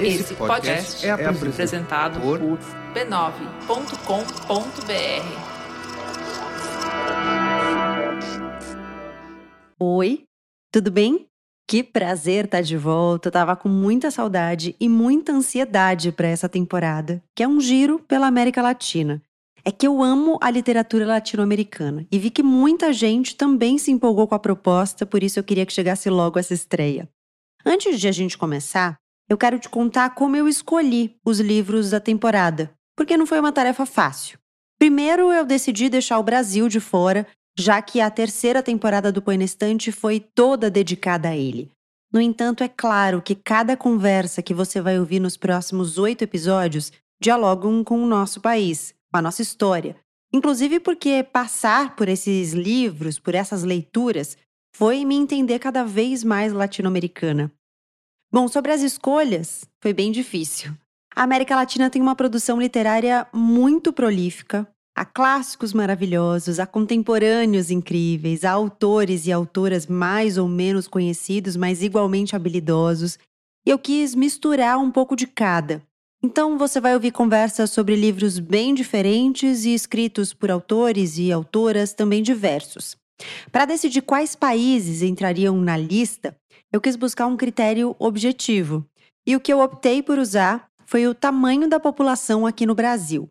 Esse podcast é apresentado por b9.com.br. Oi, tudo bem? Que prazer estar de volta. Eu tava com muita saudade e muita ansiedade para essa temporada, que é um giro pela América Latina. É que eu amo a literatura latino-americana e vi que muita gente também se empolgou com a proposta, por isso eu queria que chegasse logo essa estreia. Antes de a gente começar, eu quero te contar como eu escolhi os livros da temporada, porque não foi uma tarefa fácil. Primeiro, eu decidi deixar o Brasil de fora, já que a terceira temporada do Põe na Estante foi toda dedicada a ele. No entanto, é claro que cada conversa que você vai ouvir nos próximos oito episódios dialogam com o nosso país, com a nossa história. Inclusive porque passar por esses livros, por essas leituras, foi me entender cada vez mais latino-americana. Bom, sobre as escolhas, foi bem difícil. A América Latina tem uma produção literária muito prolífica. Há clássicos maravilhosos, há contemporâneos incríveis, há autores e autoras mais ou menos conhecidos, mas igualmente habilidosos. E eu quis misturar um pouco de cada. Então você vai ouvir conversas sobre livros bem diferentes e escritos por autores e autoras também diversos. Para decidir quais países entrariam na lista, eu quis buscar um critério objetivo. E o que eu optei por usar foi o tamanho da população aqui no Brasil.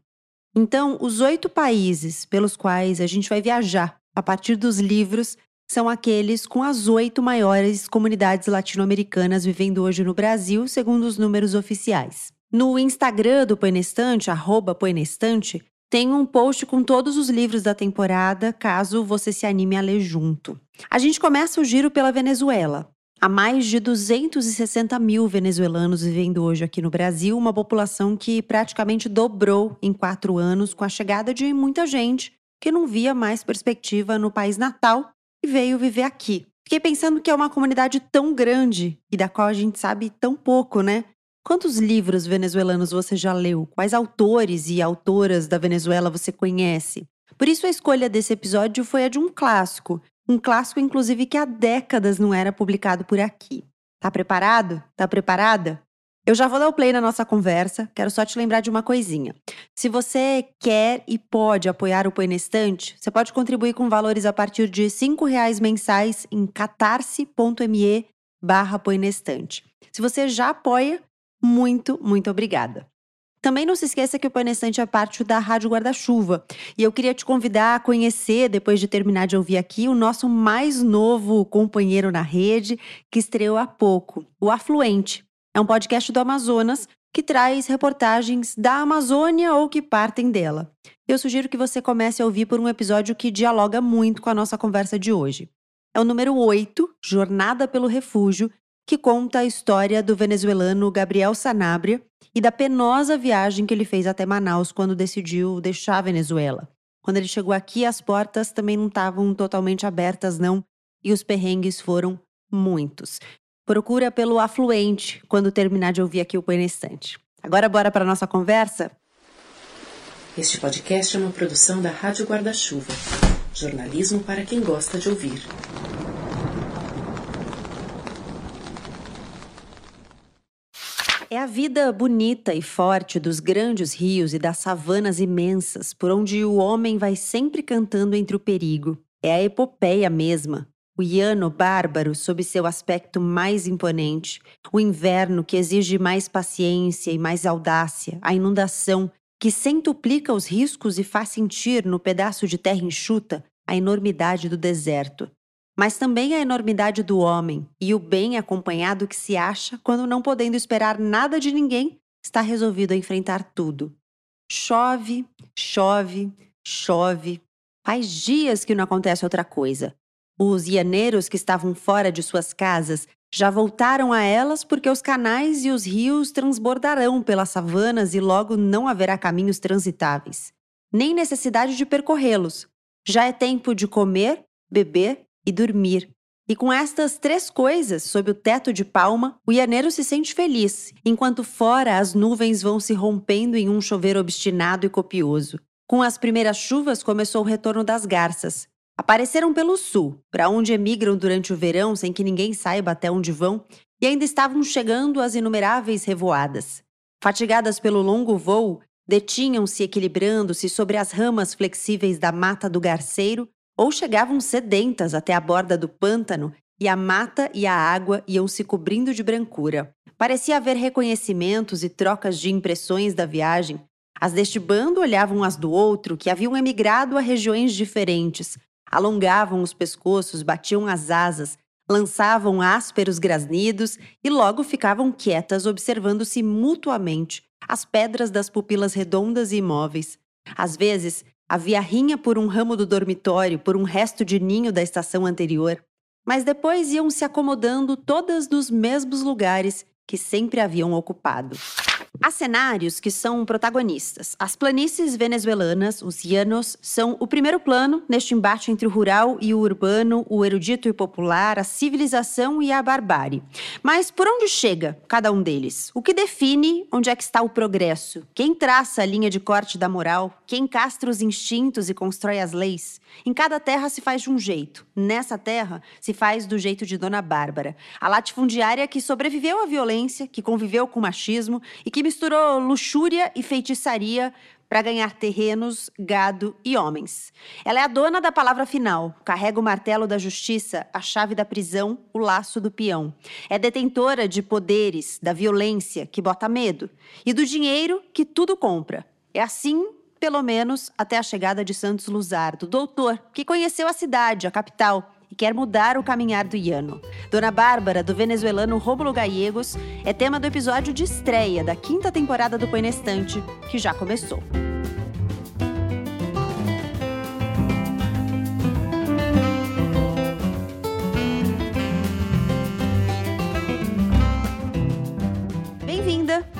Então, os oito países pelos quais a gente vai viajar a partir dos livros são aqueles com as oito maiores comunidades latino-americanas vivendo hoje no Brasil, segundo os números oficiais. No Instagram do Poenestante, arroba Poenestante, tem um post com todos os livros da temporada, caso você se anime a ler junto. A gente começa o giro pela Venezuela. Há mais de 260 mil venezuelanos vivendo hoje aqui no Brasil, uma população que praticamente dobrou em quatro anos com a chegada de muita gente que não via mais perspectiva no país natal e veio viver aqui. Fiquei pensando que é uma comunidade tão grande e da qual a gente sabe tão pouco, né? Quantos livros venezuelanos você já leu? Quais autores e autoras da Venezuela você conhece? Por isso a escolha desse episódio foi a de um clássico, um clássico inclusive que há décadas não era publicado por aqui. Tá preparado? Tá preparada? Eu já vou dar o play na nossa conversa, quero só te lembrar de uma coisinha. Se você quer e pode apoiar o Põe você pode contribuir com valores a partir de R$ reais mensais em catarse.me barra Se você já apoia, muito, muito obrigada. Também não se esqueça que o Panestante é parte da Rádio Guarda-Chuva. E eu queria te convidar a conhecer, depois de terminar de ouvir aqui, o nosso mais novo companheiro na rede, que estreou há pouco, o Afluente. É um podcast do Amazonas que traz reportagens da Amazônia ou que partem dela. Eu sugiro que você comece a ouvir por um episódio que dialoga muito com a nossa conversa de hoje. É o número 8, Jornada pelo Refúgio, que conta a história do venezuelano Gabriel Sanabria e da penosa viagem que ele fez até Manaus quando decidiu deixar a Venezuela. Quando ele chegou aqui, as portas também não estavam totalmente abertas, não, e os perrengues foram muitos. Procura pelo afluente quando terminar de ouvir aqui o Poenestante. Agora bora para nossa conversa? Este podcast é uma produção da Rádio Guarda-Chuva. Jornalismo para quem gosta de ouvir. É a vida bonita e forte dos grandes rios e das savanas imensas, por onde o homem vai sempre cantando entre o perigo. É a epopeia mesma. O Iano bárbaro, sob seu aspecto mais imponente, o inverno que exige mais paciência e mais audácia, a inundação que centuplica os riscos e faz sentir no pedaço de terra enxuta a enormidade do deserto mas também a enormidade do homem e o bem acompanhado que se acha quando, não podendo esperar nada de ninguém, está resolvido a enfrentar tudo. Chove, chove, chove. Faz dias que não acontece outra coisa. Os ianeiros que estavam fora de suas casas já voltaram a elas porque os canais e os rios transbordarão pelas savanas e logo não haverá caminhos transitáveis. Nem necessidade de percorrê-los. Já é tempo de comer, beber e dormir. E com estas três coisas sob o teto de palma, o ianeiro se sente feliz, enquanto fora as nuvens vão se rompendo em um chover obstinado e copioso. Com as primeiras chuvas começou o retorno das garças. Apareceram pelo sul, para onde emigram durante o verão sem que ninguém saiba até onde vão, e ainda estavam chegando as inumeráveis revoadas. Fatigadas pelo longo voo, detinham-se equilibrando-se sobre as ramas flexíveis da mata do garceiro ou chegavam sedentas até a borda do pântano e a mata e a água iam se cobrindo de brancura. Parecia haver reconhecimentos e trocas de impressões da viagem. As deste bando olhavam as do outro, que haviam emigrado a regiões diferentes, alongavam os pescoços, batiam as asas, lançavam ásperos grasnidos e logo ficavam quietas, observando-se mutuamente as pedras das pupilas redondas e imóveis. Às vezes, havia rinha por um ramo do dormitório, por um resto de ninho da estação anterior mas depois iam se acomodando todas nos mesmos lugares que sempre haviam ocupado. Há cenários que são protagonistas. As planícies venezuelanas, os llanos, são o primeiro plano neste embate entre o rural e o urbano, o erudito e popular, a civilização e a barbárie. Mas por onde chega cada um deles? O que define onde é que está o progresso? Quem traça a linha de corte da moral? Quem castra os instintos e constrói as leis? Em cada terra se faz de um jeito. Nessa terra se faz do jeito de Dona Bárbara, a latifundiária que sobreviveu à violência, que conviveu com o machismo e que misturou luxúria e feitiçaria para ganhar terrenos, gado e homens. Ela é a dona da palavra final, carrega o martelo da justiça, a chave da prisão, o laço do peão. É detentora de poderes, da violência, que bota medo, e do dinheiro, que tudo compra. É assim pelo menos até a chegada de Santos Luzardo, doutor, que conheceu a cidade, a capital, e quer mudar o caminhar do Iano. Dona Bárbara, do venezuelano Rômulo Gallegos, é tema do episódio de estreia da quinta temporada do Põe que já começou.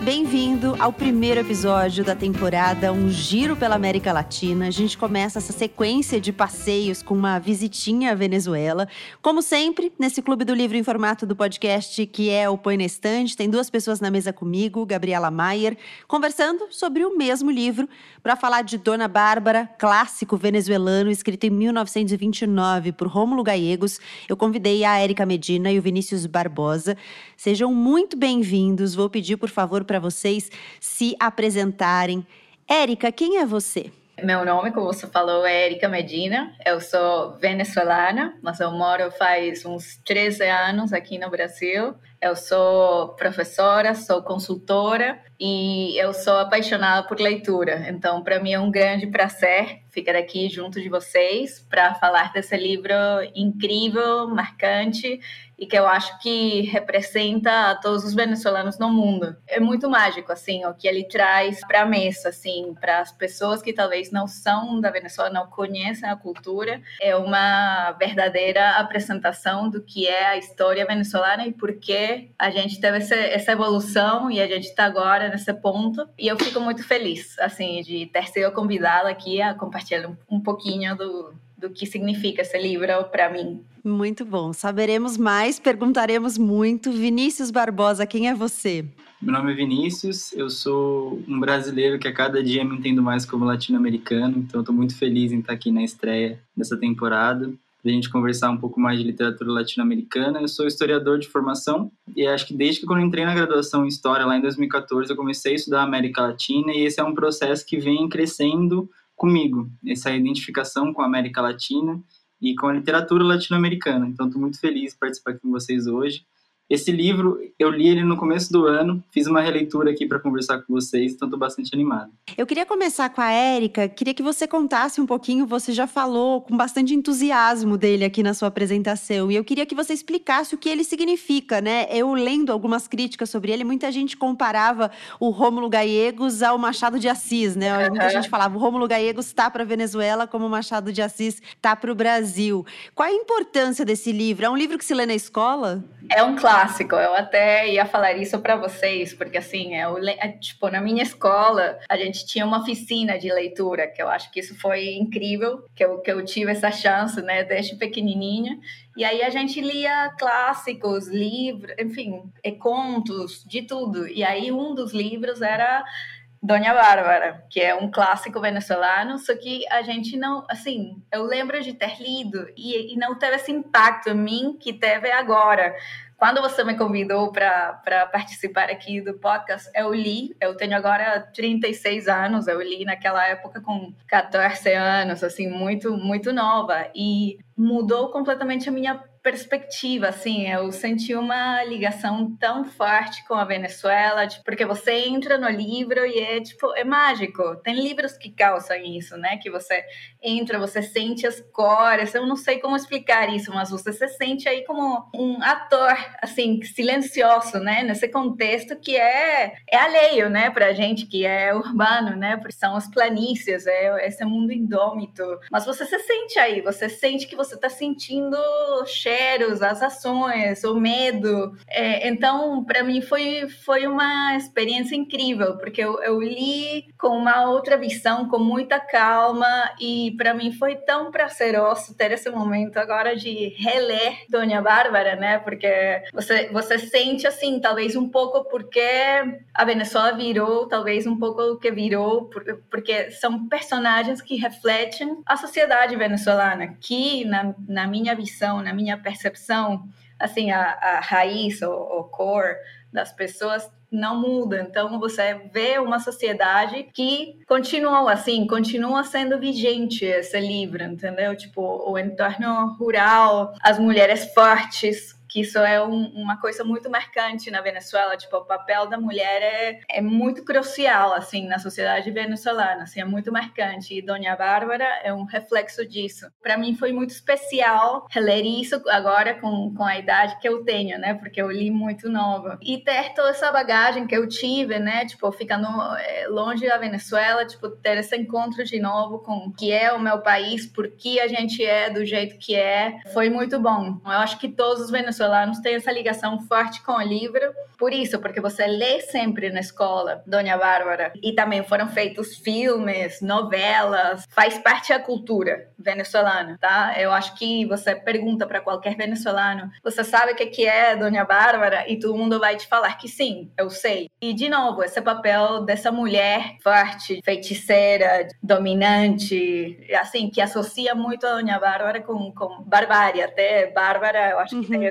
Bem-vindo ao primeiro episódio da temporada Um Giro pela América Latina. A gente começa essa sequência de passeios com uma visitinha à Venezuela. Como sempre, nesse Clube do Livro em formato do podcast, que é o Põe na Estante, tem duas pessoas na mesa comigo, Gabriela Maier, conversando sobre o mesmo livro, para falar de Dona Bárbara, clássico venezuelano, escrito em 1929 por Rômulo Gallegos. Eu convidei a Érica Medina e o Vinícius Barbosa. Sejam muito bem-vindos. Vou pedir, por favor, para vocês se apresentarem. Érica, quem é você? Meu nome, como você falou, é Erika Medina. Eu sou venezuelana, mas eu moro faz uns 13 anos aqui no Brasil. Eu sou professora, sou consultora e eu sou apaixonada por leitura. Então, para mim é um grande prazer ficar aqui junto de vocês para falar desse livro incrível, marcante e que eu acho que representa a todos os venezuelanos no mundo. É muito mágico assim o que ele traz para a mesa, assim, para as pessoas que talvez não são da Venezuela, não conhecem a cultura. É uma verdadeira apresentação do que é a história venezuelana e por que a gente teve essa, essa evolução e a gente está agora nesse ponto. E eu fico muito feliz, assim, de ter sido convidada aqui a compartilhar um, um pouquinho do do que significa esse livro para mim. Muito bom. Saberemos mais, perguntaremos muito. Vinícius Barbosa, quem é você? Meu nome é Vinícius, eu sou um brasileiro que a cada dia me entendo mais como latino-americano, então estou muito feliz em estar aqui na estreia dessa temporada para a gente conversar um pouco mais de literatura latino-americana. Eu sou historiador de formação e acho que desde que quando entrei na graduação em História, lá em 2014, eu comecei a estudar a América Latina e esse é um processo que vem crescendo comigo, essa identificação com a América Latina e com a literatura latino-americana. Então, estou muito feliz de participar aqui com vocês hoje. Esse livro, eu li ele no começo do ano, fiz uma releitura aqui para conversar com vocês, então estou bastante animado. Eu queria começar com a Érica, queria que você contasse um pouquinho, você já falou com bastante entusiasmo dele aqui na sua apresentação, e eu queria que você explicasse o que ele significa, né? Eu lendo algumas críticas sobre ele, muita gente comparava o Rômulo Gallegos ao Machado de Assis, né? Muita gente falava, o Rômulo Gallegos está para a Venezuela como o Machado de Assis está para o Brasil. Qual a importância desse livro? É um livro que se lê na escola? É um clássico. Eu até ia falar isso para vocês, porque assim, é, é, tipo, na minha escola, a gente tinha uma oficina de leitura, que eu acho que isso foi incrível, que eu, que eu tive essa chance, né, desde pequenininha. E aí a gente lia clássicos, livros, enfim, contos, de tudo. E aí um dos livros era Dona Bárbara, que é um clássico venezuelano, só que a gente não, assim, eu lembro de ter lido e, e não teve esse impacto em mim que teve agora. Quando você me convidou para participar aqui do podcast, eu li, eu tenho agora 36 anos, eu li naquela época com 14 anos, assim, muito, muito nova, e mudou completamente a minha perspectiva, assim, eu senti uma ligação tão forte com a Venezuela, tipo, porque você entra no livro e é, tipo, é mágico. Tem livros que causam isso, né? Que você entra, você sente as cores, eu não sei como explicar isso, mas você se sente aí como um ator, assim, silencioso, né? Nesse contexto que é, é alheio, né, pra gente, que é urbano, né? Porque são as planícies, é esse mundo indômito. Mas você se sente aí, você sente que você tá sentindo cheiros, as ações, o medo. É, então, para mim foi, foi uma experiência incrível, porque eu, eu li com uma outra visão, com muita calma, e para mim foi tão prazeroso ter esse momento agora de reler Dona Bárbara, né? Porque você, você sente assim, talvez um pouco porque a Venezuela virou, talvez um pouco o que virou, porque são personagens que refletem a sociedade venezuelana, que na, na minha visão, na minha percepção, assim, a, a raiz, o, o core das pessoas não muda. Então você vê uma sociedade que continuou assim, continua sendo vigente esse livro, entendeu? Tipo, o entorno rural, as mulheres fortes que isso é um, uma coisa muito marcante na Venezuela, tipo, o papel da mulher é, é muito crucial, assim, na sociedade venezuelana, assim, é muito marcante, e Dona Bárbara é um reflexo disso. Para mim foi muito especial reler isso agora com, com a idade que eu tenho, né, porque eu li muito nova, e ter toda essa bagagem que eu tive, né, tipo, ficando eh, longe da Venezuela, tipo, ter esse encontro de novo com o que é o meu país, por que a gente é do jeito que é, foi muito bom. Eu acho que todos os venezuelanos venezuelanos têm essa ligação forte com o livro, por isso, porque você lê sempre na escola, Dona Bárbara, e também foram feitos filmes, novelas, faz parte da cultura venezuelana, tá? Eu acho que você pergunta para qualquer venezuelano, você sabe o que é Dona Bárbara? E todo mundo vai te falar que sim, eu sei. E, de novo, esse papel dessa mulher forte, feiticeira, dominante, assim, que associa muito a Dona Bárbara com, com barbárie, até Bárbara, eu acho uhum. que tem uhum.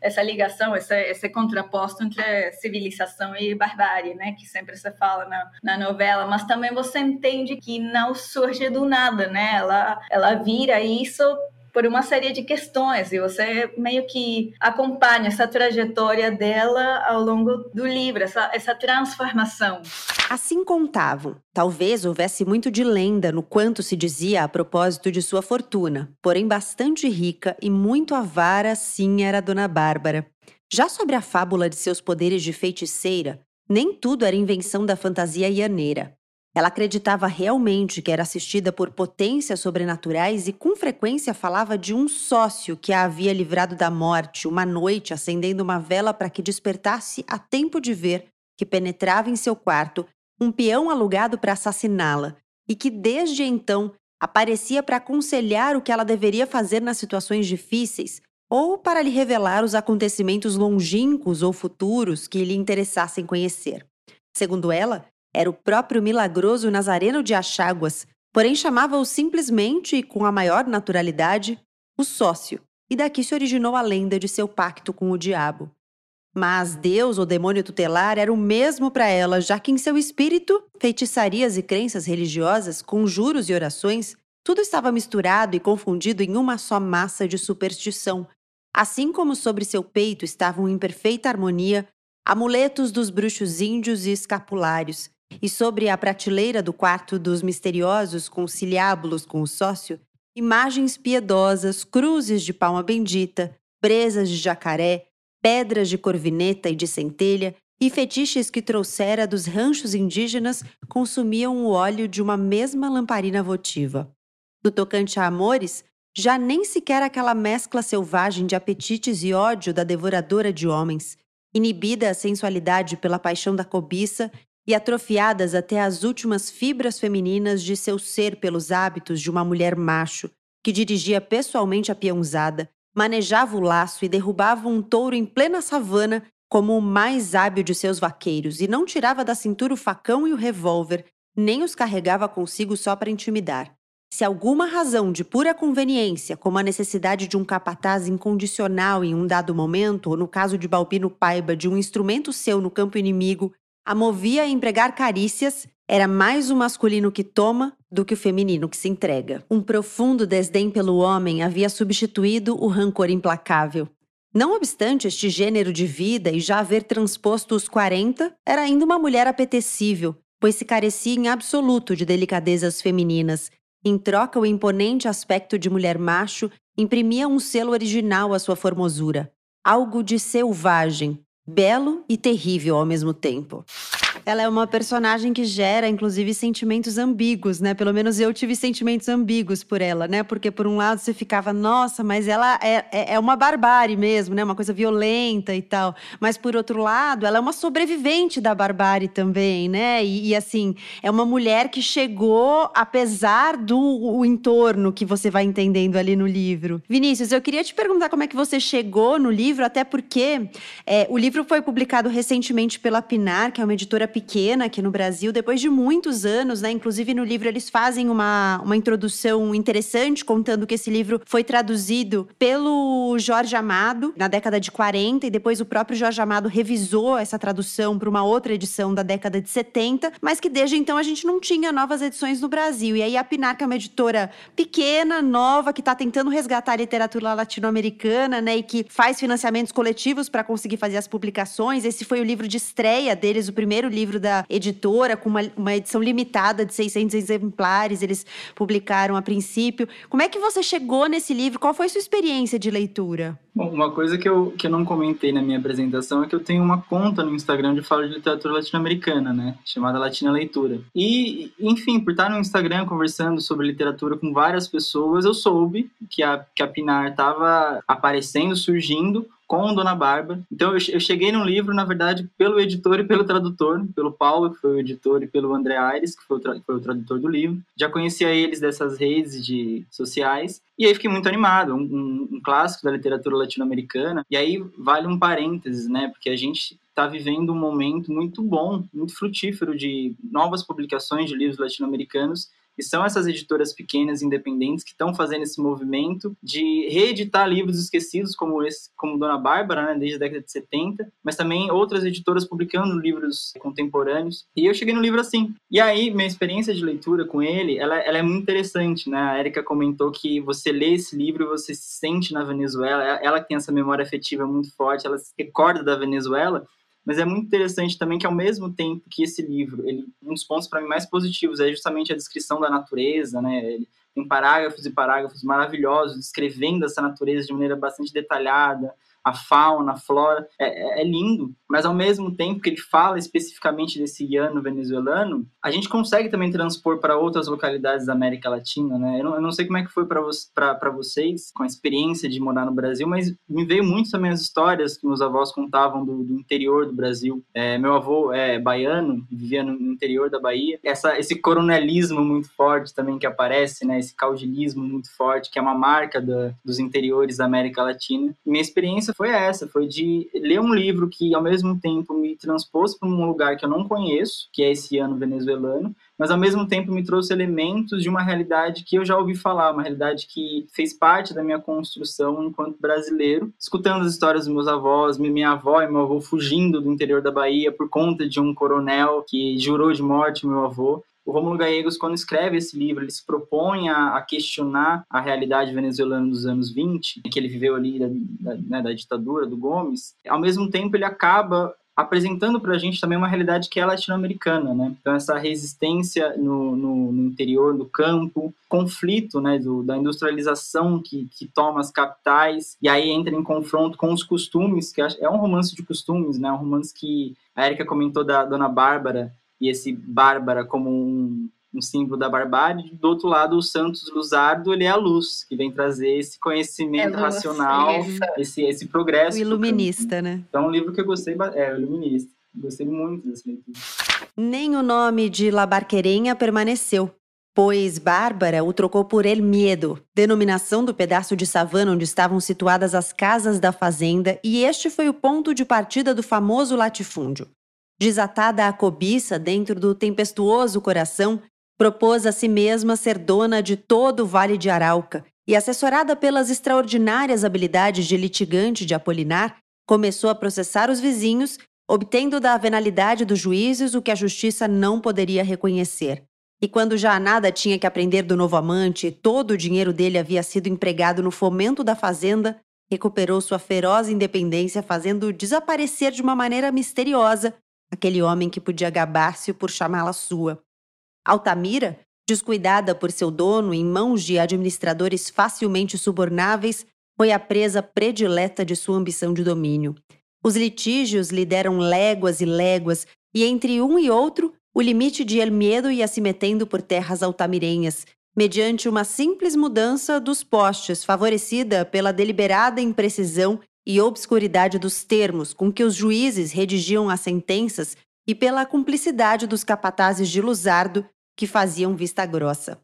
Essa essa, ligação, esse, esse contraposto entre civilização e barbárie, né? Que sempre se fala na, na novela, mas também você entende que não surge do nada, né? Ela, ela vira isso por uma série de questões e você meio que acompanha essa trajetória dela ao longo do livro, essa, essa transformação. Assim contavam. Talvez houvesse muito de lenda no quanto se dizia a propósito de sua fortuna, porém bastante rica e muito avara, sim, era Dona Bárbara. Já sobre a fábula de seus poderes de feiticeira, nem tudo era invenção da fantasia ianeira. Ela acreditava realmente que era assistida por potências sobrenaturais e com frequência falava de um sócio que a havia livrado da morte uma noite acendendo uma vela para que despertasse a tempo de ver que penetrava em seu quarto um peão alugado para assassiná-la e que desde então aparecia para aconselhar o que ela deveria fazer nas situações difíceis ou para lhe revelar os acontecimentos longínquos ou futuros que lhe interessassem conhecer. Segundo ela, era o próprio milagroso Nazareno de Achaguas, porém chamava-o simplesmente e com a maior naturalidade o sócio, e daqui se originou a lenda de seu pacto com o diabo. Mas Deus ou demônio tutelar era o mesmo para ela, já que em seu espírito, feitiçarias e crenças religiosas, conjuros e orações, tudo estava misturado e confundido em uma só massa de superstição, assim como sobre seu peito estavam em perfeita harmonia amuletos dos bruxos índios e escapulários, e sobre a prateleira do quarto dos misteriosos conciliábulos com o sócio, imagens piedosas, cruzes de palma bendita, presas de jacaré, pedras de corvineta e de centelha e fetiches que trouxera dos ranchos indígenas consumiam o óleo de uma mesma lamparina votiva. Do tocante a amores, já nem sequer aquela mescla selvagem de apetites e ódio da devoradora de homens, inibida a sensualidade pela paixão da cobiça e atrofiadas até as últimas fibras femininas de seu ser pelos hábitos de uma mulher macho que dirigia pessoalmente a peãozada, manejava o laço e derrubava um touro em plena savana como o mais hábil de seus vaqueiros e não tirava da cintura o facão e o revólver, nem os carregava consigo só para intimidar. Se alguma razão de pura conveniência, como a necessidade de um capataz incondicional em um dado momento, ou no caso de Balbino Paiba, de um instrumento seu no campo inimigo, a movia a empregar carícias, era mais o masculino que toma do que o feminino que se entrega. Um profundo desdém pelo homem havia substituído o rancor implacável. Não obstante este gênero de vida e já haver transposto os 40, era ainda uma mulher apetecível, pois se carecia em absoluto de delicadezas femininas em troca, o imponente aspecto de mulher macho imprimia um selo original à sua formosura, algo de selvagem, belo e terrível ao mesmo tempo. Ela é uma personagem que gera, inclusive, sentimentos ambíguos, né? Pelo menos eu tive sentimentos ambíguos por ela, né? Porque, por um lado, você ficava, nossa, mas ela é, é, é uma barbárie mesmo, né? Uma coisa violenta e tal. Mas, por outro lado, ela é uma sobrevivente da barbárie também, né? E, e assim, é uma mulher que chegou, apesar do o entorno que você vai entendendo ali no livro. Vinícius, eu queria te perguntar como é que você chegou no livro, até porque é, o livro foi publicado recentemente pela Pinar, que é uma editora pequena aqui no Brasil, depois de muitos anos, né? Inclusive no livro eles fazem uma, uma introdução interessante, contando que esse livro foi traduzido pelo Jorge Amado na década de 40 e depois o próprio Jorge Amado revisou essa tradução para uma outra edição da década de 70, mas que desde então a gente não tinha novas edições no Brasil. E aí a Pinar, que é uma editora pequena, nova, que está tentando resgatar a literatura latino-americana, né? E que faz financiamentos coletivos para conseguir fazer as publicações. Esse foi o livro de estreia deles, o primeiro livro livro da editora, com uma, uma edição limitada de 600 exemplares, eles publicaram a princípio. Como é que você chegou nesse livro? Qual foi sua experiência de leitura? Bom, uma coisa que eu, que eu não comentei na minha apresentação é que eu tenho uma conta no Instagram de fala de literatura latino-americana, né? Chamada Latina Leitura. E, enfim, por estar no Instagram conversando sobre literatura com várias pessoas, eu soube que a, que a Pinar estava aparecendo, surgindo com Dona Bárbara. Então eu, cheguei no livro, na verdade, pelo editor e pelo tradutor, pelo Paulo, que foi o editor, e pelo André Aires, que foi o, foi o tradutor do livro. Já conhecia eles dessas redes de sociais. E aí fiquei muito animado, um, um, um clássico da literatura latino-americana. E aí vale um parênteses, né? Porque a gente está vivendo um momento muito bom, muito frutífero de novas publicações de livros latino-americanos e são essas editoras pequenas, independentes, que estão fazendo esse movimento de reeditar livros esquecidos, como esse, como Dona Bárbara, né, desde a década de 70, mas também outras editoras publicando livros contemporâneos. E eu cheguei no livro assim. E aí, minha experiência de leitura com ele, ela, ela é muito interessante, né? A Erika comentou que você lê esse livro e você se sente na Venezuela. Ela que tem essa memória afetiva muito forte, ela se recorda da Venezuela, mas é muito interessante também que, ao mesmo tempo que esse livro, ele, um dos pontos para mim mais positivos é justamente a descrição da natureza, né? Ele tem parágrafos e parágrafos maravilhosos descrevendo essa natureza de maneira bastante detalhada, a fauna, a flora, é, é, lindo, mas ao mesmo tempo que ele fala especificamente desse guiano venezuelano, a gente consegue também transpor para outras localidades da América Latina, né? Eu não, eu não sei como é que foi para vo vocês, com a experiência de morar no Brasil, mas me veio muito também as histórias que meus avós contavam do, do interior do Brasil. É, meu avô é baiano, vivia no interior da Bahia. Essa, esse coronelismo muito forte também que aparece, né? Esse caudilismo muito forte, que é uma marca da, dos interiores da América Latina. minha experiência foi essa, foi de ler um livro que ao mesmo tempo me transpôs para um lugar que eu não conheço, que é esse ano venezuelano, mas ao mesmo tempo me trouxe elementos de uma realidade que eu já ouvi falar, uma realidade que fez parte da minha construção enquanto brasileiro, escutando as histórias dos meus avós, minha avó e meu avô fugindo do interior da Bahia por conta de um coronel que jurou de morte meu avô o Romulo Gallegos, quando escreve esse livro, ele se propõe a, a, questionar a realidade venezuelana dos anos 20, que ele viveu ali da, da, né, da ditadura do Gomes. Ao mesmo tempo, ele acaba apresentando para a gente também uma realidade que é latino-americana, né? Então essa resistência no, no, no, interior do campo, conflito, né, do, da industrialização que, que toma as capitais e aí entra em confronto com os costumes, que é um romance de costumes, né? Um romance que a Erika comentou da Dona Bárbara, e esse Bárbara como um, um símbolo da barbárie. Do outro lado, o Santos Luzardo, ele é a luz, que vem trazer esse conhecimento é racional, esse, esse progresso. O iluminista, né? Então, um livro que eu gostei, é, o iluminista. Gostei muito desse leitura. Nem o nome de La Barquerenha permaneceu. pois Bárbara o trocou por El Miedo, denominação do pedaço de savana onde estavam situadas as casas da fazenda, e este foi o ponto de partida do famoso latifúndio. Desatada a cobiça dentro do tempestuoso coração, propôs a si mesma ser dona de todo o Vale de Arauca e, assessorada pelas extraordinárias habilidades de litigante de Apolinar, começou a processar os vizinhos, obtendo da venalidade dos juízes o que a justiça não poderia reconhecer. E quando já nada tinha que aprender do novo amante, todo o dinheiro dele havia sido empregado no fomento da fazenda, recuperou sua feroz independência, fazendo desaparecer de uma maneira misteriosa aquele homem que podia gabar-se por chamá-la sua. Altamira, descuidada por seu dono em mãos de administradores facilmente subornáveis, foi a presa predileta de sua ambição de domínio. Os litígios lhe deram léguas e léguas, e entre um e outro o limite de El Miedo ia se metendo por terras altamirenhas, mediante uma simples mudança dos postes, favorecida pela deliberada imprecisão e obscuridade dos termos com que os juízes redigiam as sentenças e pela cumplicidade dos capatazes de Luzardo que faziam vista grossa.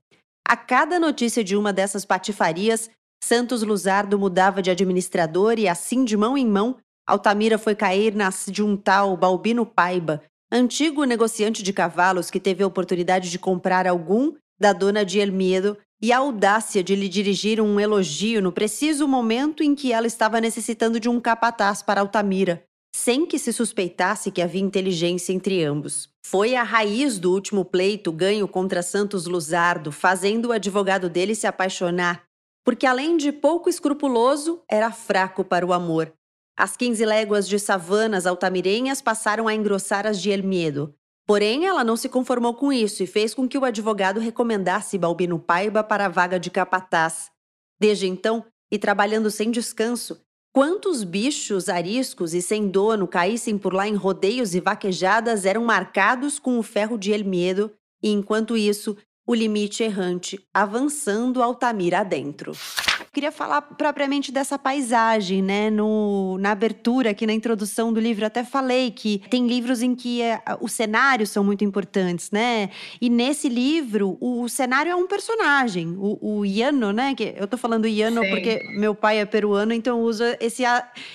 A cada notícia de uma dessas patifarias, Santos Luzardo mudava de administrador e, assim de mão em mão, Altamira foi cair nas de um tal Balbino Paiba, antigo negociante de cavalos que teve a oportunidade de comprar algum da dona de Elmiedo e a audácia de lhe dirigir um elogio no preciso momento em que ela estava necessitando de um capataz para Altamira, sem que se suspeitasse que havia inteligência entre ambos. Foi a raiz do último pleito ganho contra Santos Luzardo, fazendo o advogado dele se apaixonar, porque além de pouco escrupuloso, era fraco para o amor as 15 léguas de savanas altamirenhas passaram a engrossar as de El Miedo. Porém, ela não se conformou com isso e fez com que o advogado recomendasse Balbino Paiva para a vaga de capataz. Desde então, e trabalhando sem descanso, quantos bichos ariscos e sem dono caíssem por lá em rodeios e vaquejadas eram marcados com o ferro de El Miedo, e enquanto isso, o limite errante, avançando Altamira adentro. Queria falar propriamente dessa paisagem, né? No, na abertura, aqui na introdução do livro, até falei que tem livros em que é, os cenários são muito importantes, né? E nesse livro, o, o cenário é um personagem, o, o Iano, né? Que eu tô falando Iano Sim. porque meu pai é peruano, então uso esse,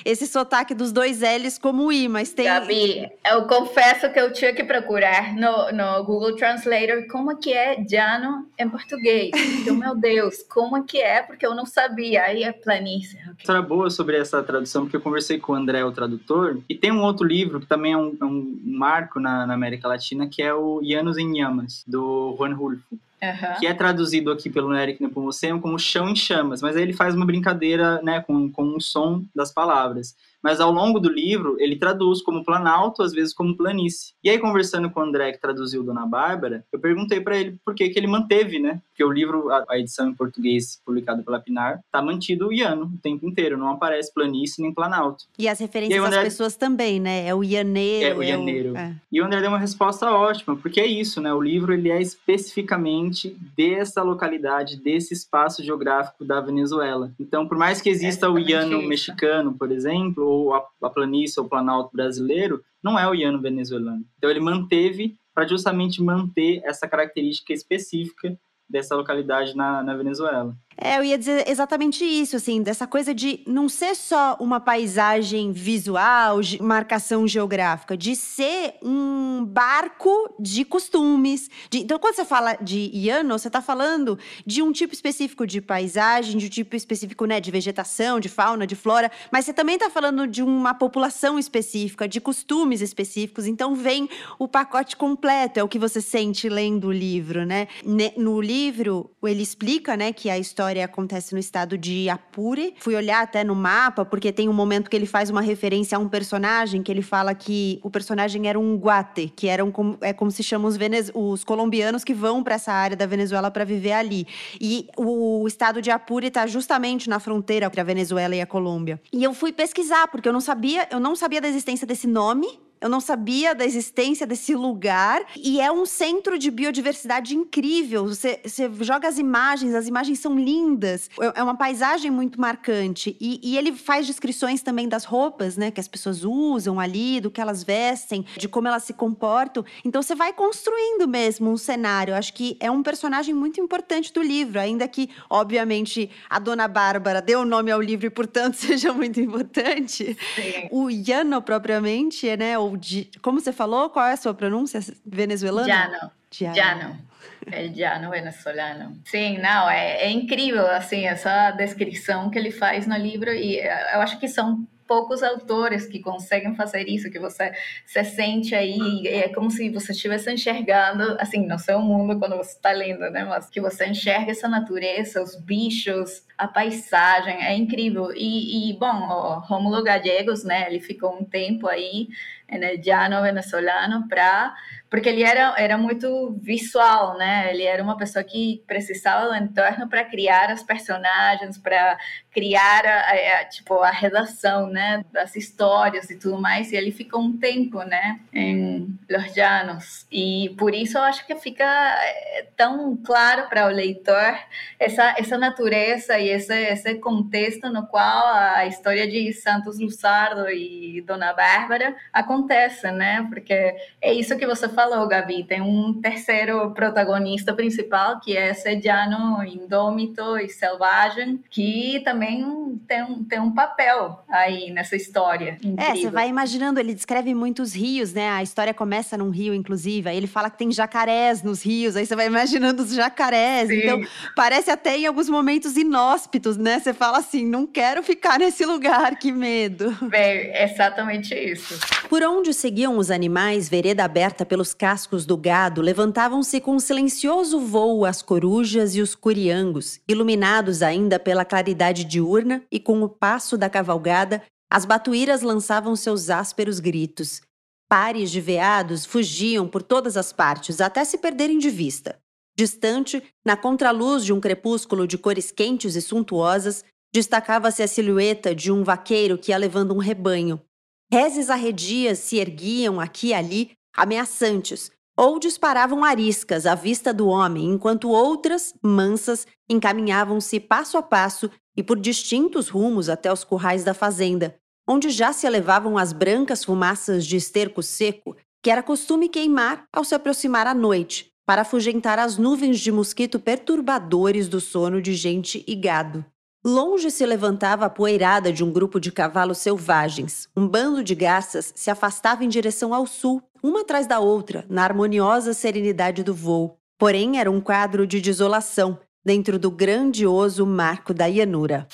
esse sotaque dos dois L's como I, mas tem. Gabi, eu confesso que eu tinha que procurar no, no Google Translator como que é Jano em português. Então, meu Deus, como que é? Porque eu não sabia. Aí é planície. Okay. História boa sobre essa tradução, porque eu conversei com o André, o tradutor, e tem um outro livro que também é um, é um marco na, na, América Latina, que é o Llanos em Llamas, do Juan Rulfo. Uhum. que é traduzido aqui pelo Eric Nepomuceno como chão em chamas, mas aí ele faz uma brincadeira né, com, com o som das palavras mas ao longo do livro ele traduz como planalto, às vezes como planície. E aí, conversando com o André, que traduziu Dona Bárbara, eu perguntei para ele por que, que ele manteve, né? Porque o livro, a, edição em português publicada pela Pinar, tá mantido o Iano o tempo inteiro, não aparece planície nem planalto. E as referências e André... às pessoas também, né? É o ianeiro. É o ianeiro. É o... É. E o André deu uma resposta ótima, porque é isso, né? O livro ele é especificamente dessa localidade, desse espaço geográfico da Venezuela. Então, por mais que exista é o Iano mexicano, por exemplo, ou a, a planície ou o planalto brasileiro, não é o iano venezuelano. Então ele manteve para justamente manter essa característica específica dessa localidade na, na Venezuela. É, eu ia dizer exatamente isso, assim, dessa coisa de não ser só uma paisagem visual, marcação geográfica, de ser um barco de costumes. De... Então, quando você fala de Iano, você está falando de um tipo específico de paisagem, de um tipo específico né, de vegetação, de fauna, de flora, mas você também está falando de uma população específica, de costumes específicos. Então, vem o pacote completo, é o que você sente lendo o livro, né? No livro, ele explica né, que a história acontece no estado de Apure. Fui olhar até no mapa, porque tem um momento que ele faz uma referência a um personagem, que ele fala que o personagem era um guate, que eram como, é como se chamam os, os colombianos que vão para essa área da Venezuela para viver ali. E o estado de Apure está justamente na fronteira entre a Venezuela e a Colômbia. E eu fui pesquisar, porque eu não sabia, eu não sabia da existência desse nome Eu não sabia da existência desse lugar e é um centro de biodiversidade incrível. Você, você joga as imagens, as imagens são lindas. É, é uma paisagem muito marcante e, e ele faz descrições também das roupas, né, que as pessoas usam ali, do que elas vestem, de como elas se comportam. Então você vai construindo mesmo um cenário. Eu acho que é um personagem muito importante do livro, ainda que, obviamente, a dona Bárbara deu o nome ao livro e, portanto, seja muito importante. Sim. O Yano, propriamente, né? Como você falou? Qual é a sua pronúncia venezuelana? Jano. Jano. É Jano venezuelano. Sim, não, é, é incrível, assim, essa descrição que ele faz no livro e eh, eu acho que são poucos autores que conseguem fazer isso, que você se sente aí, é como se você estivesse enxergando, assim, no seu mundo quando você está lendo, né? Mas que você enxerga essa natureza, os bichos, a paisagem, é incrível. E, e bom, o Romulo Gallegos, né? Ele ficou um tempo aí, né, no venezuelano, para porque ele era, era muito visual, né? Ele era uma pessoa que precisava do entorno para criar os personagens, para criar a, a, tipo a redação, né, das histórias e tudo mais. E ele ficou um tempo, né, em Los Llanos. E por isso eu acho que fica eh, tão claro para o leitor essa essa natureza e esse esse contexto no qual a história de Santos Luzardo e Dona Bárbara acontece, né? Porque é isso que você falou, Gabi. Tem um terceiro protagonista principal que é Sediano indômito e selvagem, que também tem um, tem um papel aí nessa história. Incrível. É, você vai imaginando, ele descreve muitos rios, né? A história começa num rio, inclusive. Aí ele fala que tem jacarés nos rios, aí você vai imaginando os jacarés. Sim. Então, parece até em alguns momentos inóspitos, né? Você fala assim: não quero ficar nesse lugar, que medo. Bem, exatamente isso. Por onde seguiam os animais, vereda aberta pelos cascos do gado levantavam-se com silencioso vôo as corujas e os curiangos, iluminados ainda pela claridade diurna e com o passo da cavalgada, as batuíras lançavam seus ásperos gritos. Pares de veados fugiam por todas as partes até se perderem de vista. Distante, na contraluz de um crepúsculo de cores quentes e suntuosas, destacava-se a silhueta de um vaqueiro que ia levando um rebanho. Reses arredias se erguiam aqui e ali, ameaçantes, ou disparavam ariscas à vista do homem, enquanto outras, mansas, encaminhavam-se passo a passo e por distintos rumos até os currais da fazenda, onde já se elevavam as brancas fumaças de esterco seco que era costume queimar ao se aproximar à noite, para afugentar as nuvens de mosquito perturbadores do sono de gente e gado. Longe se levantava a poeirada de um grupo de cavalos selvagens. Um bando de garças se afastava em direção ao sul, uma atrás da outra, na harmoniosa serenidade do voo. Porém, era um quadro de desolação, dentro do grandioso marco da Ianura.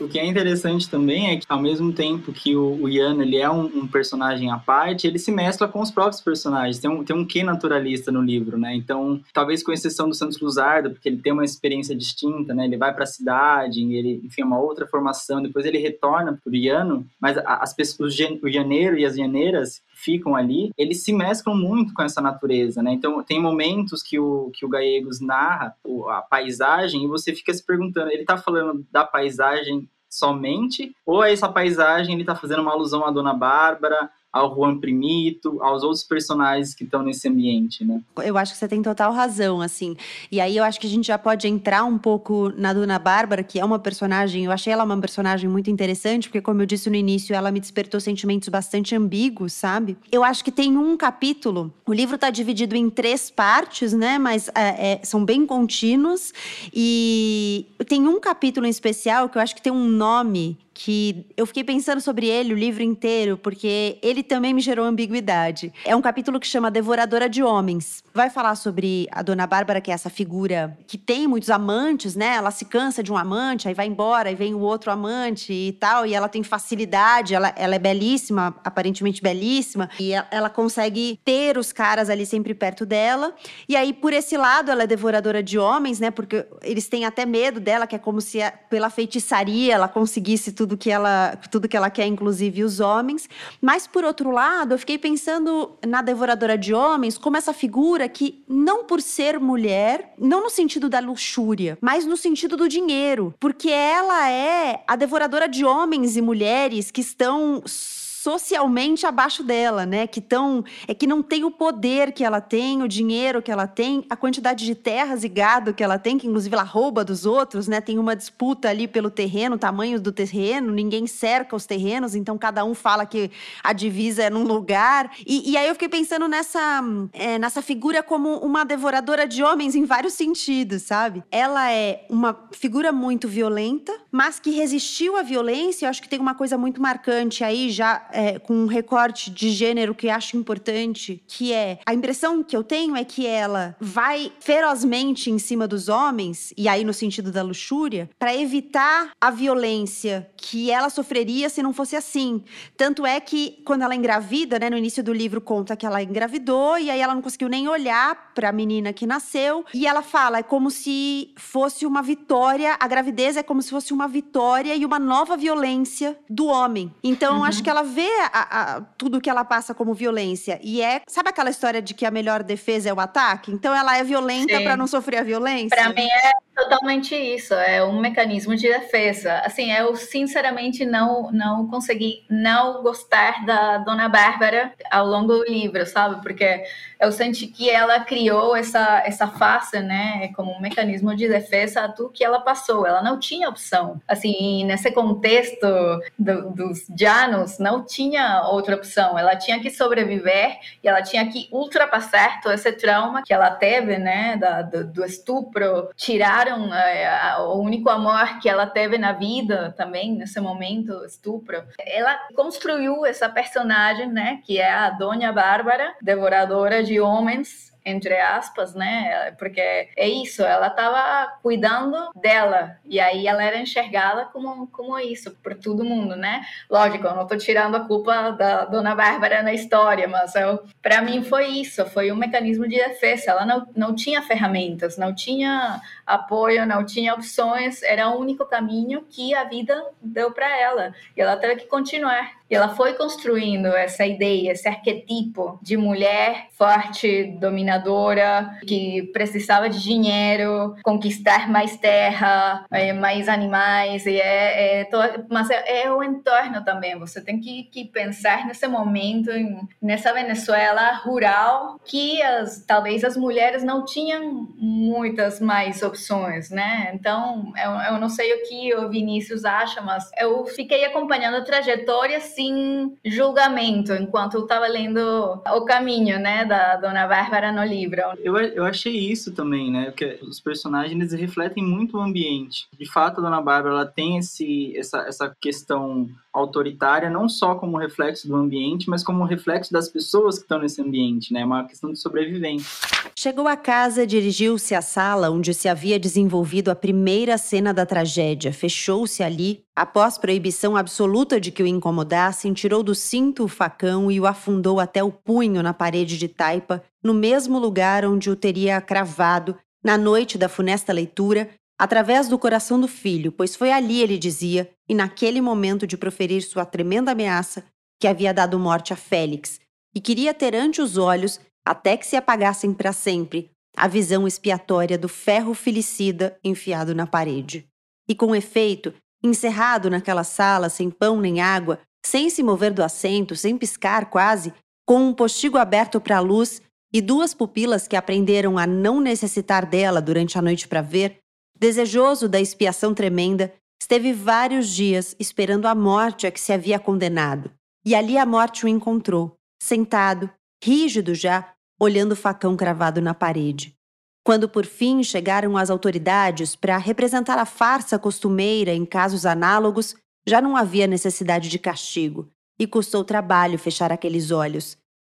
O que é interessante também é que, ao mesmo tempo que o, o Ian ele é um, um, personagem à parte, ele se mescla com os próprios personagens. Tem um, tem um quê naturalista no livro, né? Então, talvez com exceção do Santos Luzardo, porque ele tem uma experiência distinta, né? Ele vai para a cidade, ele, enfim, é uma outra formação. Depois ele retorna para o Iano, mas as pessoas, o janeiro e as janeiras ficam ali, eles se mesclam muito com essa natureza, né? Então, tem momentos que o, que o Gallegos narra a paisagem e você fica se perguntando, ele está falando da paisagem somente, ou essa paisagem ele está fazendo uma alusão à Dona Bárbara, ao Juan Primito, aos outros personagens que estão nesse ambiente, né? Eu acho que você tem total razão, assim. E aí eu acho que a gente já pode entrar um pouco na Dona Bárbara, que é uma personagem, eu achei ela uma personagem muito interessante, porque como eu disse no início, ela me despertou sentimentos bastante ambíguos, sabe? Eu acho que tem um capítulo, o livro está dividido em três partes, né? Mas é, é, são bem contínuos e tem um capítulo em especial que eu acho que tem um nome que eu fiquei pensando sobre ele o livro inteiro, porque ele também me gerou ambiguidade. É um capítulo que chama Devoradora de Homens. Vai falar sobre a dona Bárbara, que é essa figura que tem muitos amantes, né? Ela se cansa de um amante, aí vai embora, aí vem o outro amante e tal, e ela tem facilidade, ela, ela é belíssima, aparentemente belíssima, e ela, ela consegue ter os caras ali sempre perto dela. E aí, por esse lado, ela é devoradora de homens, né? Porque eles têm até medo dela, que é como se pela feitiçaria ela conseguisse tudo tudo que ela, tudo que ela quer, inclusive os homens. Mas por outro lado, eu fiquei pensando na devoradora de homens como essa figura que não por ser mulher, não no sentido da luxúria, mas no sentido do dinheiro, porque ela é a devoradora de homens e mulheres que estão socialmente abaixo dela, né? Que tão é que não tem o poder que ela tem, o dinheiro que ela tem, a quantidade de terras e gado que ela tem, que inclusive ela rouba dos outros, né? Tem uma disputa ali pelo terreno, tamanho do terreno, ninguém cerca os terrenos, então cada um fala que a divisa é num lugar. E, e aí eu fiquei pensando nessa é, nessa figura como uma devoradora de homens em vários sentidos, sabe? Ela é uma figura muito violenta, mas que resistiu à violência. Eu acho que tem uma coisa muito marcante aí já é, com um recorte de gênero que acho importante, que é a impressão que eu tenho é que ela vai ferozmente em cima dos homens, e aí no sentido da luxúria, para evitar a violência que ela sofreria se não fosse assim. Tanto é que quando ela engravida, né, no início do livro conta que ela engravidou e aí ela não conseguiu nem olhar para a menina que nasceu, e ela fala é como se fosse uma vitória, a gravidez é como se fosse uma vitória e uma nova violência do homem. Então, uhum. acho que ela vê a, a, tudo que ela passa como violência. E é. Sabe aquela história de que a melhor defesa é o ataque? Então ela é violenta para não sofrer a violência? Para mim é totalmente isso. É um mecanismo de defesa. Assim, eu sinceramente não, não consegui não gostar da Dona Bárbara ao longo do livro, sabe? Porque eu senti que ela criou essa, essa face, né, como um mecanismo de defesa do que ela passou. Ela não tinha opção. Assim, nesse contexto do, dos Janos, não tinha outra opção. Ela tinha que sobreviver e ela tinha que ultrapassar todo esse trauma que ela teve, né, da, do, do estupro. Tiraram é, o único amor que ela teve na vida também, nesse momento, estupro. Ela construiu essa personagem, né, que é a Dona Bárbara, devoradora de homens, entre aspas, né? Porque é isso, ela estava cuidando dela e aí ela era enxergada como, como isso por todo mundo, né? Lógico, eu não estou tirando a culpa da Dona Bárbara na história, mas para mim foi isso, foi um mecanismo de defesa. Ela não, não tinha ferramentas, não tinha apoio, não tinha opções, era o único caminho que a vida deu para ela e ela teve que continuar. E ela foi construindo essa ideia, esse arquetipo de mulher forte, dominadora, que precisava de dinheiro, conquistar mais terra, eh, mais animais. E é, é to... mas é, é, o entorno também. Você tem que, que pensar nesse momento, nessa Venezuela rural, que as, talvez as mulheres não tinham muitas mais opções, né? Então, eu, eu não sei o que o Vinícius acha, mas eu fiquei acompanhando a trajetória sem julgamento enquanto eu estava lendo O Caminho, né, da Dona Bárbara no livro. Eu, eu achei isso também, né, porque os personagens refletem muito o ambiente. De fato, a Dona Bárbara ela tem esse, essa, essa questão autoritária não só como reflexo do ambiente, mas como reflexo das pessoas que estão nesse ambiente, né? É uma questão de sobrevivência. Chegou à casa, dirigiu-se à sala onde se havia desenvolvido a primeira cena da tragédia, fechou-se ali, após proibição absoluta de que o incomodassem, tirou do cinto o facão e o afundou até o punho na parede de taipa, no mesmo lugar onde o teria cravado na noite da funesta leitura, através do coração do filho, pois foi ali, ele dizia, e naquele momento de proferir sua tremenda ameaça, que havia dado morte a Félix, e queria ter ante os olhos até que se apagassem para sempre a visão expiatória do ferro filicida enfiado na parede. E com efeito, encerrado naquela sala, sem pão nem água, sem se mover do assento, sem piscar quase, com um postigo aberto para a luz e duas pupilas que aprenderam a não necessitar dela durante a noite para ver, desejoso da expiação tremenda, esteve vários dias esperando a morte a que se havia condenado. E ali a morte o encontrou, sentado, rígido já, olhando o facão cravado na parede. Quando por fim chegaram as autoridades para representar a farsa costumeira em casos análogos, já não havia necessidade de castigo e custou trabalho fechar aqueles olhos.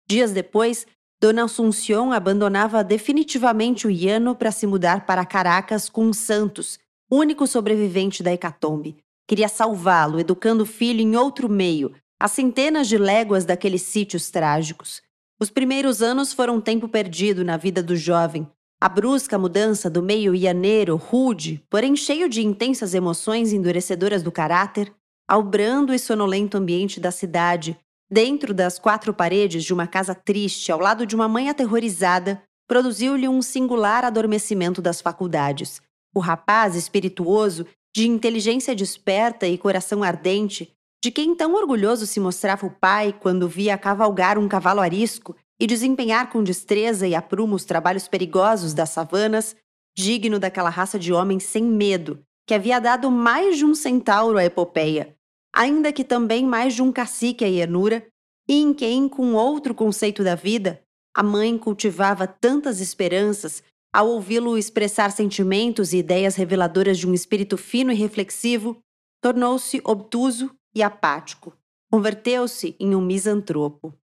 Dias depois, Dona Assunción abandonava definitivamente o Iano para se mudar para Caracas com Santos, único sobrevivente da hecatombe. Queria salvá-lo, educando o filho em outro meio, a centenas de léguas daqueles sítios trágicos. Os primeiros anos foram tempo perdido na vida do jovem. A brusca mudança do meio ianeiro, rude, porém cheio de intensas emoções endurecedoras do caráter, ao brando e sonolento ambiente da cidade, dentro das quatro paredes de uma casa triste, ao lado de uma mãe aterrorizada, produziu-lhe um singular adormecimento das faculdades. O rapaz espirituoso, de inteligência desperta e coração ardente, de quem tão orgulhoso se mostrava o pai quando via cavalgar um cavalo arisco e desempenhar com destreza e aprumo os trabalhos perigosos das savanas, digno daquela raça de homens sem medo, que havia dado mais de um centauro à epopeia, ainda que também mais de um cacique à Ianura, e em quem, com outro conceito da vida, a mãe cultivava tantas esperanças ao ouvi-lo expressar sentimentos e ideias reveladoras de um espírito fino e reflexivo, tornou-se obtuso e apático. Converteu-se em um misantropo.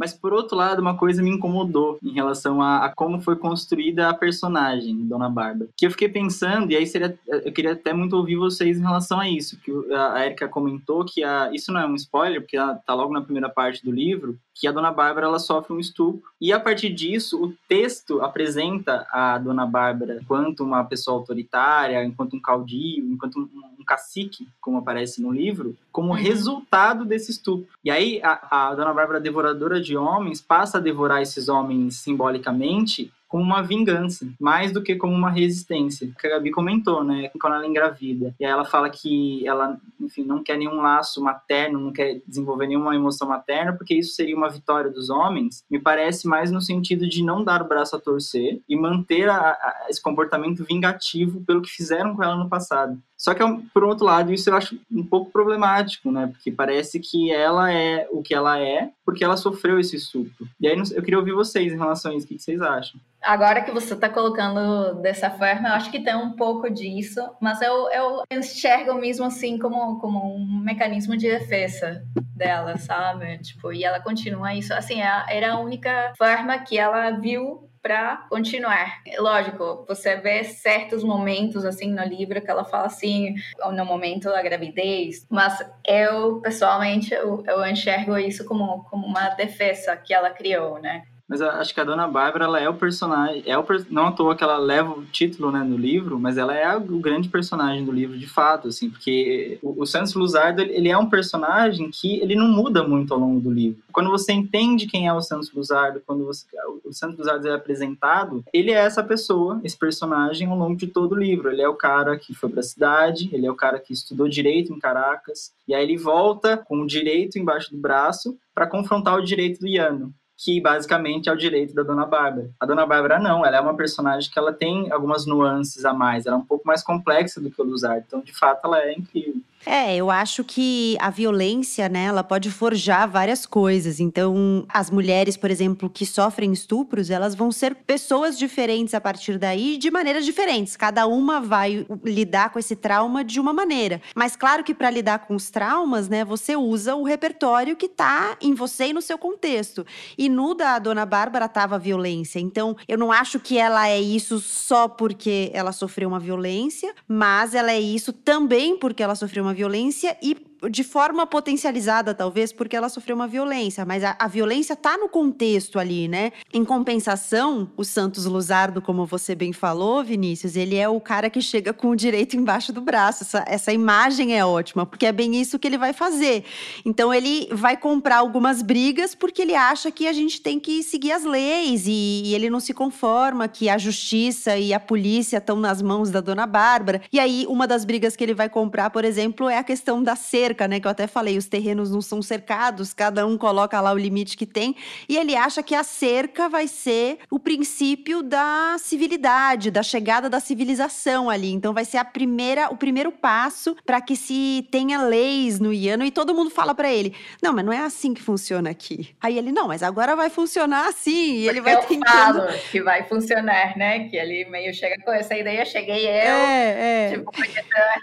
Mas, por outro lado, uma coisa me incomodou em relação a, a, como foi construída a personagem, Dona Bárbara. Que eu fiquei pensando, e aí seria, eu queria até muito ouvir vocês em relação a isso, que a Erika comentou que a, isso não é um spoiler, porque ela tá logo na primeira parte do livro, que a Dona Bárbara ela sofre um estupro. E a partir disso, o texto apresenta a Dona Bárbara enquanto uma pessoa autoritária, enquanto um caudilho, enquanto um, um cacique, como aparece no livro, como uhum. resultado desse estupro. E aí a, a Dona Bárbara, devoradora de homens, passa a devorar esses homens simbolicamente como uma vingança, mais do que como uma resistência. Que a Gabi comentou, né? Quando ela engravida. E aí ela fala que ela, enfim, não quer nenhum laço materno, não quer desenvolver nenhuma emoção materna, porque isso seria uma vitória dos homens. Me parece mais no sentido de não dar o braço a torcer e manter a, a, esse comportamento vingativo pelo que fizeram com ela no passado. Só que, por outro lado, isso eu acho um pouco problemático, né? Porque parece que ela é o que ela é porque ela sofreu esse estupro. E aí eu queria ouvir vocês em relação a isso. O que vocês acham? Agora que você está colocando dessa forma, eu acho que tem um pouco disso, mas eu, eu enxergo mesmo assim como, como um mecanismo de defesa dela, sabe? Tipo, e ela continua isso. Assim, é era a única forma que ela viu para continuar. Lógico, você vê certos momentos assim no livro que ela fala assim, no momento da gravidez, mas eu pessoalmente eu, eu enxergo isso como, como uma defesa que ela criou, né? Mas acho que a Dona Bárbara, ela é o personagem, é o, não à toa que ela leva o título, né, no livro, mas ela é o grande personagem do livro, de fato, assim, porque o, o Santos Luzardo, ele é um personagem que ele não muda muito ao longo do livro. Quando você entende quem é o Santos Luzardo, quando você, o Santos Luzardo é apresentado, ele é essa pessoa, esse personagem ao longo de todo o livro. Ele é o cara que foi para a cidade, ele é o cara que estudou direito em Caracas, e aí ele volta com o direito embaixo do braço para confrontar o direito do Iano que basicamente é o direito da Dona Bárbara. A Dona Bárbara não, ela é uma personagem que ela tem algumas nuances a mais, ela é um pouco mais complexa do que o Luzard, então de fato ela é incrível. É, eu acho que a violência, né, ela pode forjar várias coisas. Então, as mulheres, por exemplo, que sofrem estupros, elas vão ser pessoas diferentes a partir daí, de maneiras diferentes. Cada uma vai lidar com esse trauma de uma maneira. Mas claro que para lidar com os traumas, né, você usa o repertório que tá em você e no seu contexto. E no da Dona Bárbara tava a violência. Então, eu não acho que ela é isso só porque ela sofreu uma violência, mas ela é isso também porque ela sofreu uma uma violência e de forma potencializada, talvez, porque ela sofreu uma violência, mas a, a violência tá no contexto ali, né? Em compensação, o Santos Luzardo, como você bem falou, Vinícius, ele é o cara que chega com o direito embaixo do braço. Essa, essa imagem é ótima, porque é bem isso que ele vai fazer. Então, ele vai comprar algumas brigas porque ele acha que a gente tem que seguir as leis e, e ele não se conforma que a justiça e a polícia estão nas mãos da dona Bárbara. E aí, uma das brigas que ele vai comprar, por exemplo, é a questão da cerca cerca, né? Que eu até falei, os terrenos não são cercados, cada um coloca lá o limite que tem. E ele acha que a cerca vai ser o princípio da civilidade, da chegada da civilização ali. Então vai ser a primeira, o primeiro passo para que se tenha leis no Iano e todo mundo fala para ele: "Não, mas não é assim que funciona aqui". Aí ele: "Não, mas agora vai funcionar assim". E ele vai eu tentando... falo que vai funcionar, né? Que ele meio chega com essa ideia, cheguei eu, é, é. tipo,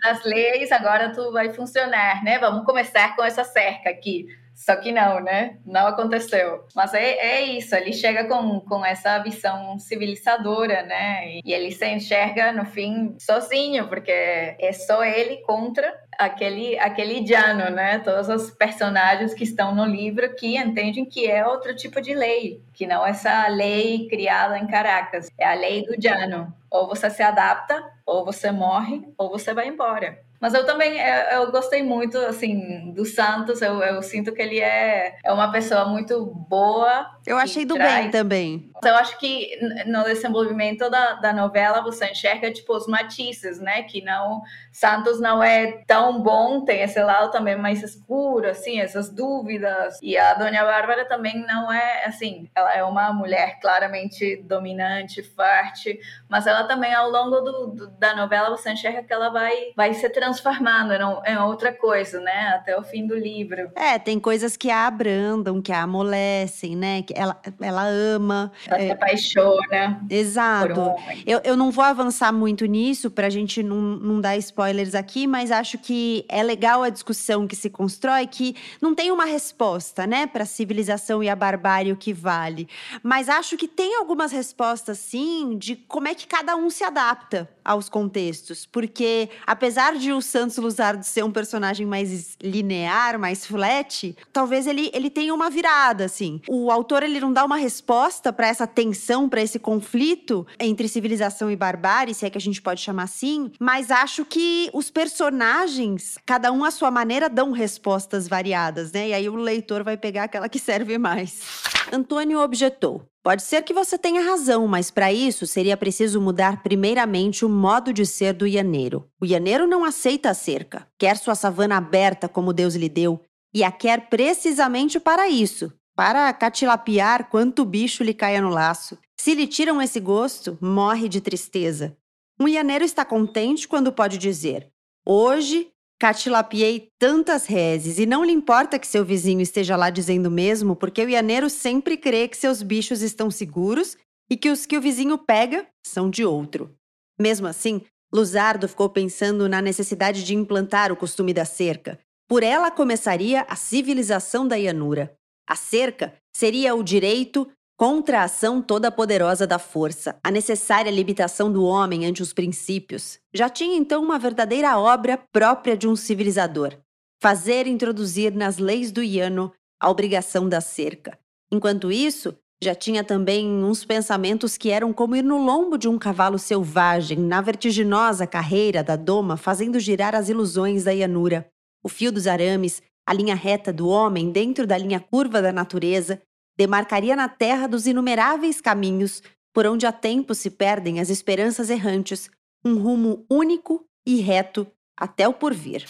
das leis, agora tu vai funcionar, né? Vamos começar com essa cerca aqui. Só que não, né? Não aconteceu. Mas é, é isso, ele chega com, com essa visão civilizadora, né? E ele se enxerga, no fim, sozinho, porque é só ele contra aquele, aquele Jano, né? Todos os personagens que estão no livro que entendem que é outro tipo de lei, que não é essa lei criada em Caracas, é a lei do Jano. Ou você se adapta, ou você morre, ou você vai embora. Mas eu também eu, eu gostei muito assim do Santos. Eu, eu, sinto que ele é, é uma pessoa muito boa. Eu achei do traz... bem também. Eu acho que no desenvolvimento da, da novela você enxerga tipo os matizes, né? Que não Santos não é tão bom, tem esse lado também mais escuro, assim, essas dúvidas. E a Dona Bárbara também não é assim, ela é uma mulher claramente dominante, forte, mas ela também ao longo do, do, da novela você enxerga que ela vai vai se transformando em, em outra coisa, né? Até o fim do livro. É, tem coisas que a abrandam, que a amolecem, né? Que ela, ela ama. Ela é... se apaixona. Exato. Um eu, eu não vou avançar muito nisso pra gente não, não dar spoilers aqui, mas acho que é legal a discussão que se constrói, que não tem uma resposta, né, para a civilização e a barbárie o que vale. Mas acho que tem algumas respostas, sim, de como é que cada um se adapta aos contextos. Porque, apesar de o Santos Luzardo ser um personagem mais linear, mais flat, talvez ele, ele tenha uma virada, assim. O autor, ele não dá uma resposta para essa tensão, para esse conflito entre civilização e barbárie, se é que a gente pode chamar assim, mas acho que os personagens, cada um à sua maneira, dão respostas variadas, né? E aí o leitor vai pegar aquela que serve mais. Antônio objetou. Pode ser que você tenha razão, mas para isso seria preciso mudar primeiramente o modo de ser do ianeiro. O ianeiro não aceita a cerca, quer sua savana aberta como Deus lhe deu, e a quer precisamente para isso, para catilapiar quanto bicho lhe caia no laço. Se lhe tiram esse gosto, morre de tristeza. Um ianeiro está contente quando pode dizer: Hoje catilapiei tantas rezes, e não lhe importa que seu vizinho esteja lá dizendo mesmo, porque o ianeiro sempre crê que seus bichos estão seguros e que os que o vizinho pega são de outro. Mesmo assim, Luzardo ficou pensando na necessidade de implantar o costume da cerca. Por ela começaria a civilização da Ianura. A cerca seria o direito contra a ação toda poderosa da força, a necessária limitação do homem ante os princípios. Já tinha então uma verdadeira obra própria de um civilizador: fazer introduzir nas leis do Iano a obrigação da cerca. Enquanto isso, já tinha também uns pensamentos que eram como ir no lombo de um cavalo selvagem, na vertiginosa carreira da doma, fazendo girar as ilusões da Ianura. O fio dos arames, a linha reta do homem dentro da linha curva da natureza, demarcaria na terra dos inumeráveis caminhos por onde há tempo se perdem as esperanças errantes, um rumo único e reto até o porvir.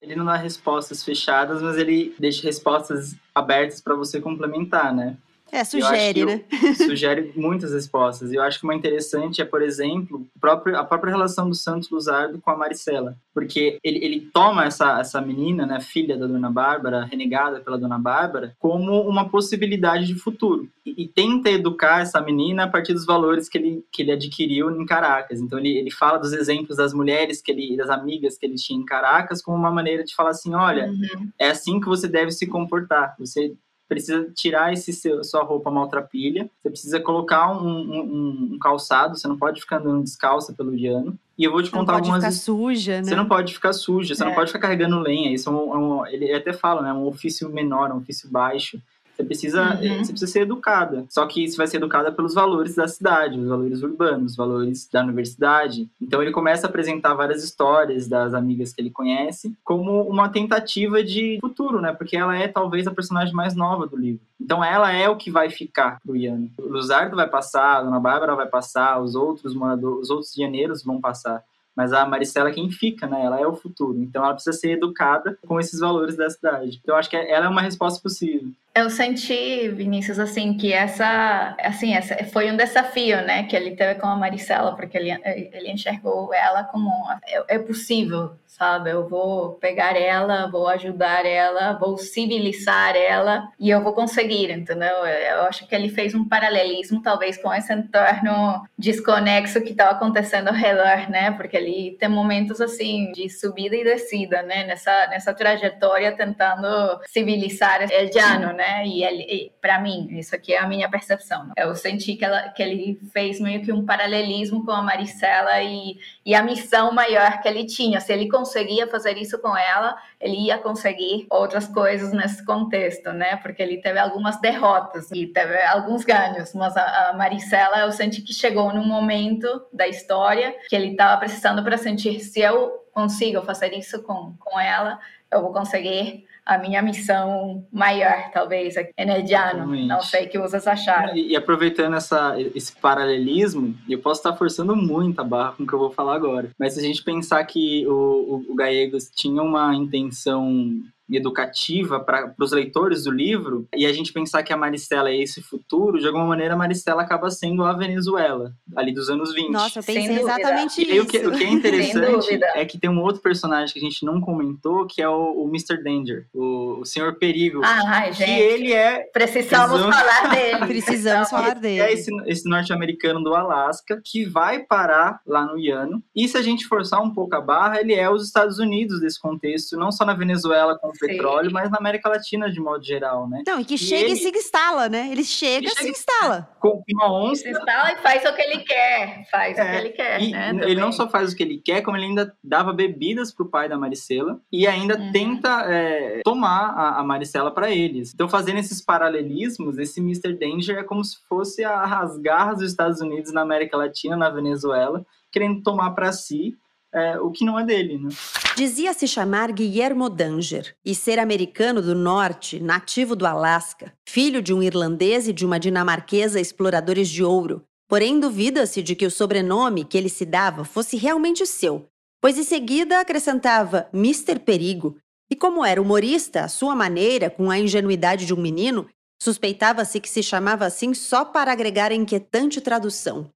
Ele não dá respostas fechadas, mas ele deixa respostas abertas para você complementar, né? É, sugere, né? sugere muitas respostas. E eu acho que uma interessante é, por exemplo, próprio, a própria relação do Santos Luzardo com a Maricela. Porque ele, ele toma essa, essa menina, né, filha da Dona Bárbara, renegada pela Dona Bárbara, como uma possibilidade de futuro. E, e, tenta educar essa menina a partir dos valores que ele, que ele adquiriu em Caracas. Então ele, ele fala dos exemplos das mulheres, que ele, das amigas que ele tinha em Caracas, como uma maneira de falar assim, olha, uhum. é assim que você deve se comportar. Você precisa tirar esse seu, sua roupa maltrapilha, você precisa colocar um, um, um, calçado, você não pode ficar andando descalça pelo Diano. E eu vou te você contar não algumas. Pode ficar suja, né? Você não pode ficar suja, você é. não pode ficar carregando lenha. Isso é um, é um, ele até fala, né? É um ofício menor, um ofício baixo. Você precisa, uhum. você precisa ser educada. Só que você vai ser educada pelos valores da cidade, os valores urbanos, os valores da universidade. Então ele começa a apresentar várias histórias das amigas que ele conhece como uma tentativa de futuro, né? Porque ela é talvez a personagem mais nova do livro. Então ela é o que vai ficar pro Ian. O Luzardo vai passar, a Dona Bárbara vai passar, os outros moradores, os outros janeiros vão passar mas a Maricela é quem fica, né? Ela é o futuro. Então ela precisa ser educada com esses valores da cidade. Então eu acho que ela é uma resposta possível. Eu senti, Vinícius, assim, que essa, assim, essa foi um desafio, né, que ele teve com a Maricela, porque ele, ele enxergou ela como é, é possível, sabe? Eu vou pegar ela, vou ajudar ela, vou civilizar ela e eu vou conseguir, entendeu? Eu acho que ele fez um paralelismo, talvez, com esse entorno desconexo que estava acontecendo ao redor, né? Porque ele tem momentos, assim, de subida e descida, né? Nessa, nessa trajetória tentando civilizar o llano, né? Né? E, para mim, isso aqui é a minha percepção. Né? Eu senti que, ela, que ele fez meio que um paralelismo com a Maricela e, e a missão maior que ele tinha. Se ele conseguia fazer isso com ela, ele ia conseguir outras coisas nesse contexto, né? Porque ele teve algumas derrotas e teve alguns ganhos, mas a, a Maricela eu senti que chegou num momento da história que ele estava precisando para sentir se eu consigo fazer isso com, com ela, eu vou conseguir a minha missão maior, talvez, energiano. Não sei o que vocês acharam. E, e, aproveitando essa, esse paralelismo, eu posso estar forçando muito a barra com o que eu vou falar agora. Mas se a gente pensar que o, o, o Gallegos tinha uma intenção educativa para os leitores do livro, e a gente pensar que a Maristela é esse futuro, de alguma maneira a Maristela acaba sendo a Venezuela, ali dos anos 20. Nossa, eu pensei exatamente isso. E o que, o que é interessante é que tem um outro personagem que a gente não comentou, que é o, o Mr. Danger, o, o Senhor Perigo. Ah, ai, gente. Que ele é... Precisamos falar dele. Precisamos falar dele. É esse, esse norte-americano do Alasca, que vai parar lá no Iano, e se a gente forçar um pouco a barra, ele é os Estados Unidos desse contexto, não só na Venezuela com petróleo, mas na América Latina de modo geral, né? Não, e que e chega ele... e se instala, né? Ele chega e se instala. Com uma onça. Se instala e faz o que ele quer. Faz é, o que ele quer, e, né? Ele Também. não só faz o que ele quer, como ele ainda dava bebidas pro pai da Maricela e ainda uhum. tenta é, tomar a, a Maricela para eles. Então, fazendo esses paralelismos, esse Mr. Danger é como se fosse a rasgar dos Estados Unidos na América Latina, na Venezuela, querendo tomar para si é, o que não é dele. Né? Dizia se chamar Guillermo Danger e ser americano do norte, nativo do Alasca, filho de um irlandês e de uma dinamarquesa exploradores de ouro. Porém, duvida-se de que o sobrenome que ele se dava fosse realmente seu, pois em seguida acrescentava Mr. Perigo. E como era humorista, à sua maneira, com a ingenuidade de um menino, suspeitava-se que se chamava assim só para agregar a inquietante tradução.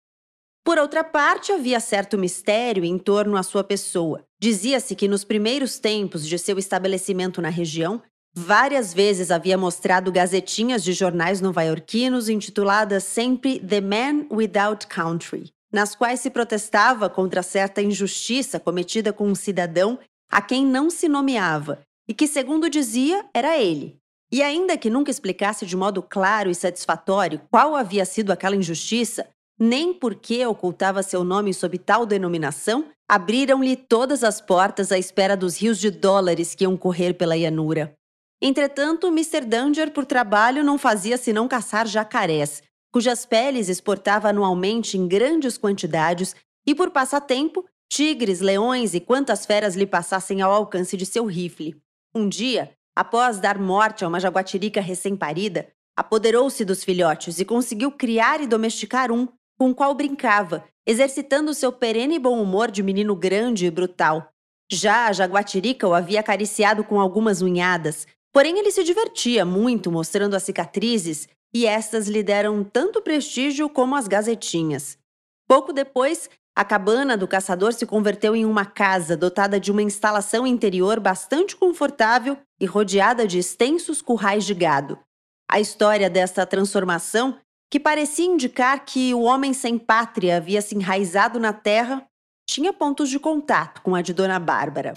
Por outra parte, havia certo mistério em torno à sua pessoa. Dizia-se que nos primeiros tempos de seu estabelecimento na região, várias vezes havia mostrado gazetinhas de jornais nova-iorquinos intituladas sempre The Man Without Country, nas quais se protestava contra certa injustiça cometida com um cidadão a quem não se nomeava e que, segundo dizia, era ele. E ainda que nunca explicasse de modo claro e satisfatório qual havia sido aquela injustiça, nem porque ocultava seu nome sob tal denominação, abriram-lhe todas as portas à espera dos rios de dólares que iam correr pela llanura. Entretanto, Mr. Danger, por trabalho, não fazia senão caçar jacarés, cujas peles exportava anualmente em grandes quantidades, e por passatempo, tigres, leões e quantas feras lhe passassem ao alcance de seu rifle. Um dia, após dar morte a uma jaguatirica recém-parida, apoderou-se dos filhotes e conseguiu criar e domesticar um, com o qual brincava, exercitando seu perene bom humor de menino grande e brutal. Já a jaguatirica o havia acariciado com algumas unhadas, porém ele se divertia muito mostrando as cicatrizes e estas lhe deram tanto prestígio como as gazetinhas. Pouco depois, a cabana do caçador se converteu em uma casa dotada de uma instalação interior bastante confortável e rodeada de extensos currais de gado. A história desta transformação que parecia indicar que o homem sem pátria havia se enraizado na terra, tinha pontos de contato com a de Dona Bárbara.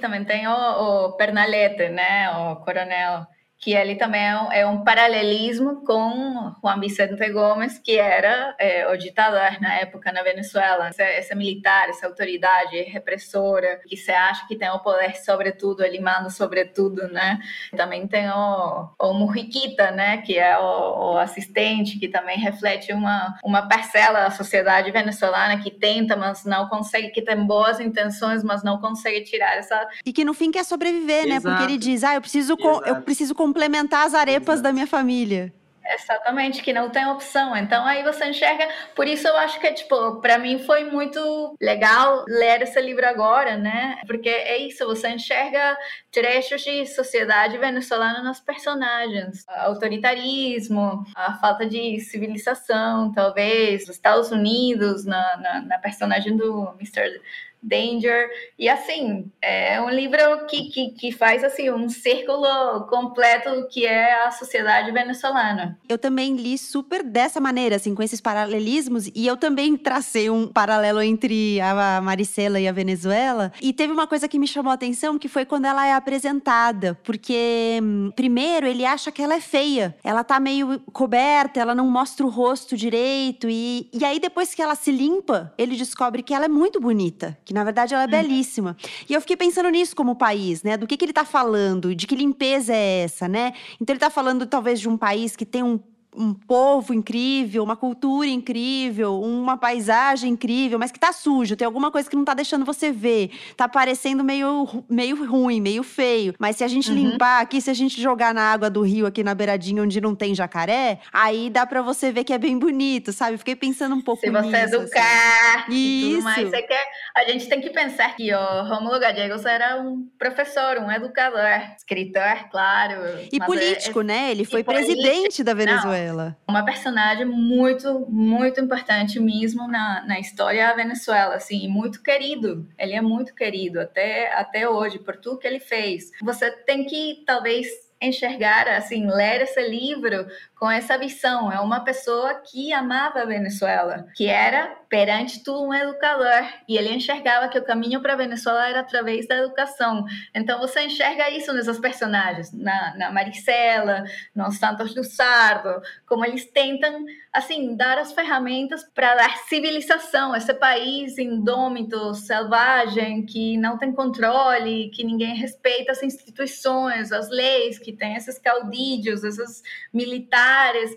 Também tem o, o Pernalete, né, o coronel que ele também é um, é um, paralelismo com Juan Vicente Gomes, que era é, o ditador na época na Venezuela. Essa, essa, militar, essa autoridade repressora, que você acha que tem o poder sobre tudo, ele manda sobre tudo, né? Também tem o, o Mujiquita, né? Que é o, o, assistente, que também reflete uma, uma parcela da sociedade venezuelana que tenta, mas não consegue, que tem boas intenções, mas não consegue tirar essa... E que no fim quer sobreviver, Exato. né? Porque ele diz, ah, eu preciso, eu preciso complementar as arepas da minha família. Exatamente, que não tem opção. Então aí você enxerga. Por isso eu acho que, tipo, para mim foi muito legal ler esse livro agora, né? Porque é isso, você enxerga trechos de sociedade venezuelana nos personagens. Autoritarismo, a falta de civilização, talvez, os Estados Unidos, na, na, na personagem do Mr Danger. E assim, é um livro que, que, que faz assim um círculo completo que é a sociedade venezuelana. Eu também li super dessa maneira, assim, com esses paralelismos, e eu também tracei um paralelo entre a Maricela e a Venezuela. E teve uma coisa que me chamou a atenção, que foi quando ela é apresentada, porque hum, primeiro ele acha que ela é feia. Ela tá meio coberta, ela não mostra o rosto direito, e, e aí depois que ela se limpa, ele descobre que ela é muito bonita que na verdade ela é uhum. belíssima. E eu fiquei pensando nisso como país, né? Do que, que ele está falando, de que limpeza é essa, né? Então ele está falando talvez de um país que tem um um povo incrível, uma cultura incrível, uma paisagem incrível, mas que tá sujo, tem alguma coisa que não tá deixando você ver. Tá parecendo meio, meio ruim, meio feio. Mas se a gente uhum. limpar aqui, se a gente jogar na água do rio aqui na beiradinha onde não tem jacaré, aí dá para você ver que é bem bonito, sabe? Fiquei pensando um pouco se nisso. Se você educar assim. e tudo mais, você quer... a gente tem que pensar que o Romulo Gallegos era um professor, um educador, escritor, claro. E é político, é... né? Ele foi presidente da Venezuela. Não ela? Uma personagem muito, muito importante mesmo na, na história da Venezuela, assim, muito querido. Ele é muito querido até, até hoje, por tudo que ele fez. Você tem que, talvez, enxergar, assim, ler esse livro com essa visão. É uma pessoa que amava a Venezuela, que era, perante tudo, um educador. E ele enxergava que o caminho para a Venezuela era através da educação. Então você enxerga isso nesses personagens, na, na Maricela, nos Santos Luzardo, como eles tentam, assim, dar as ferramentas para dar civilização a esse país indômito, selvagem, que não tem controle, que ninguém respeita as instituições, as leis, que tem esses caudilhos, esses militares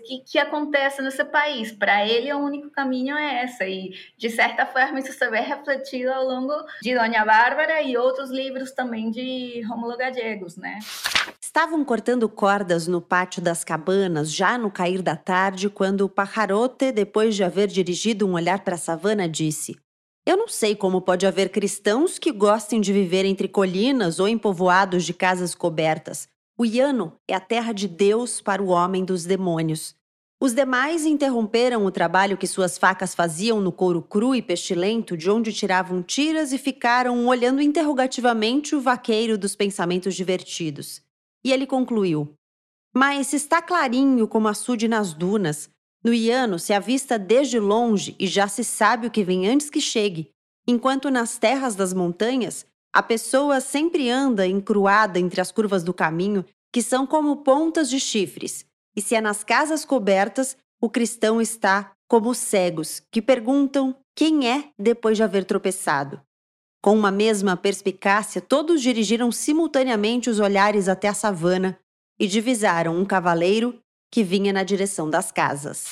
que, que acontecem nesse país. Para ele, o único caminho é essa. E, de certa forma, isso se vê refletido ao longo de Dona Bárbara e outros livros também de Romulo Gallegos, né? Estavam cortando cordas no pátio das cabanas, já no cair da tarde, quando o pajarote, depois de haver dirigido um olhar para a savana, disse: Eu não sei como pode haver cristãos que gostem de viver entre colinas ou em povoados de casas cobertas. O Iano é a terra de Deus para o homem dos demônios. Os demais interromperam o trabalho que suas facas faziam no couro cru e pestilento, de onde tiravam tiras e ficaram olhando interrogativamente o vaqueiro dos pensamentos divertidos. E ele concluiu: Mas está clarinho como açude nas dunas. No Iano se avista desde longe e já se sabe o que vem antes que chegue, enquanto nas terras das montanhas a pessoa sempre anda encruada entre as curvas do caminho, que são como pontas de chifres. E se é nas casas cobertas, o cristão está como os cegos, que perguntam quem é depois de haver tropeçado. Com uma mesma perspicácia, todos dirigiram simultaneamente os olhares até a savana e divisaram um cavaleiro que vinha na direção das casas.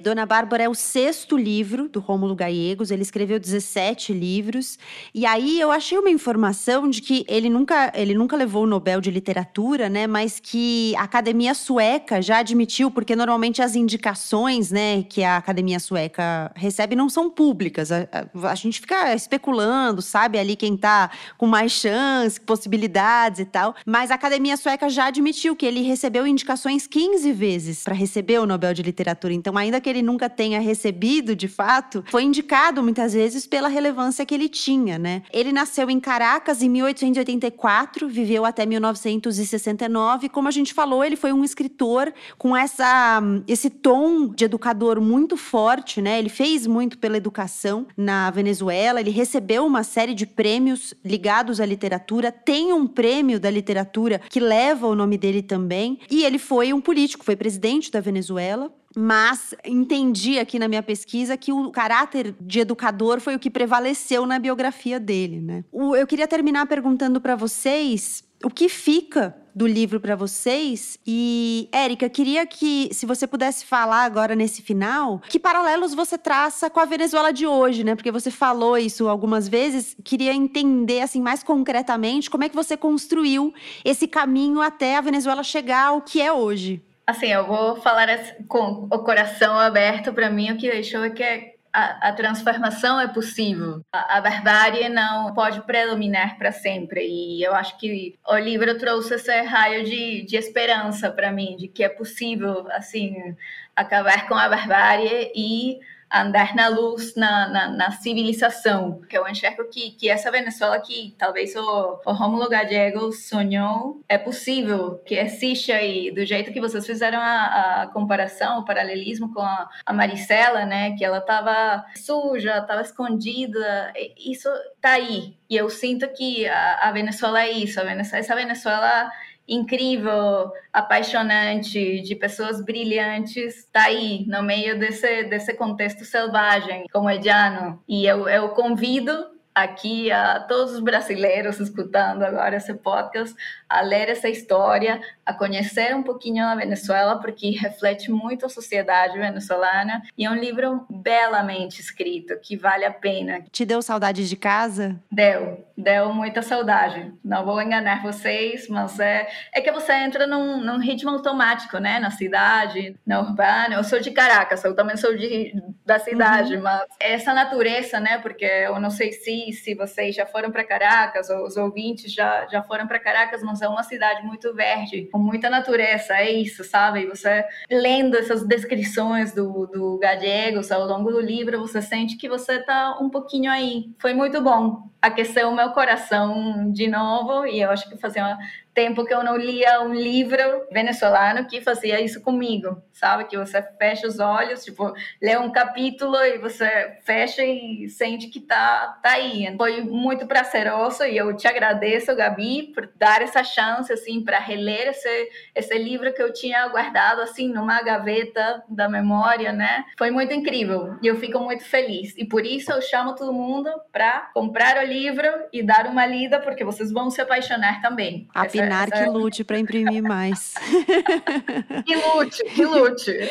Dona Bárbara é o sexto livro do Rômulo Gallegos, ele escreveu 17 livros. E aí eu achei uma informação de que ele nunca, ele nunca levou o Nobel de Literatura, né? Mas que a Academia Sueca já admitiu, porque normalmente as indicações, né, que a Academia Sueca recebe não são públicas. A, a, a gente fica especulando, sabe, ali quem tá com mais chance, possibilidades e tal. Mas a Academia Sueca já admitiu que ele recebeu indicações 15 vezes para receber o Nobel de Literatura. Então, ainda que que ele nunca tenha recebido de fato, foi indicado muitas vezes pela relevância que ele tinha, né? Ele nasceu em Caracas em 1884, viveu até 1969. Como a gente falou, ele foi um escritor com essa, esse tom de educador muito forte, né? Ele fez muito pela educação na Venezuela, ele recebeu uma série de prêmios ligados à literatura, tem um prêmio da literatura que leva o nome dele também, e ele foi um político, foi presidente da Venezuela mas entendi aqui na minha pesquisa que o caráter de educador foi o que prevaleceu na biografia dele, né? eu queria terminar perguntando para vocês o que fica do livro para vocês. E, Érica, queria que, se você pudesse falar agora nesse final, que paralelos você traça com a Venezuela de hoje, né? Porque você falou isso algumas vezes. Queria entender, assim, mais concretamente, como é que você construiu esse caminho até a Venezuela chegar ao que é hoje. Assim, eu vou falar com o coração aberto para mim. O que deixou é que a, a transformação é possível. A, a, barbárie não pode predominar para sempre. E eu acho que o livro trouxe esse raio de, de esperança para mim, de que é possível, assim, acabar com a barbárie e andar na luz na, na, na, civilização. Que eu enxergo que, que essa Venezuela que talvez o, o Romulo Gallego sonhou é possível, que existe aí, do jeito que vocês fizeram a, a comparação, o paralelismo com a, a Maricela, né, que ela estava suja, estava escondida, isso tá aí. E eu sinto que a, a Venezuela é isso, a Venezuela, essa Venezuela incrível, apaixonante, de pessoas brilhantes, está aí, no meio desse, desse contexto selvagem, como é Jano. E eu, eu convido aqui a todos os brasileiros escutando agora esse podcast a ler essa história, a conhecer um pouquinho a Venezuela, porque reflete muito a sociedade venezuelana e é um livro belamente escrito, que vale a pena. Te deu saudade de casa? Deu, deu muita saudade. Não vou enganar vocês, mas é, é que você entra num, num ritmo automático, né? Na cidade, na urbana. Eu sou de Caracas, eu também sou de, da cidade, uhum. mas essa natureza, né? Porque eu não sei se, se vocês já foram para Caracas, ou os ouvintes já, já foram para Caracas, mas é uma cidade muito verde, com muita natureza, é isso, sabe? Você lendo essas descrições do, do Gallegos ao longo do livro, você sente que você está um pouquinho aí. Foi muito bom. Aqueceu o meu coração de novo e eu acho que fazia uma tempo que eu não lia um livro venezuelano que fazia isso comigo, sabe? Que você fecha os olhos, tipo, lê um capítulo e você fecha e sente que tá, tá aí. Foi muito prazeroso e eu te agradeço, Gabi, por dar essa chance, assim, para reler esse, esse livro que eu tinha guardado, assim, numa gaveta da memória, né? Foi muito incrível e eu fico muito feliz. E por isso eu chamo todo mundo para comprar o livro e dar uma lida, porque vocês vão se apaixonar também. A Pinar que lute para imprimir mais. que lute, que lute.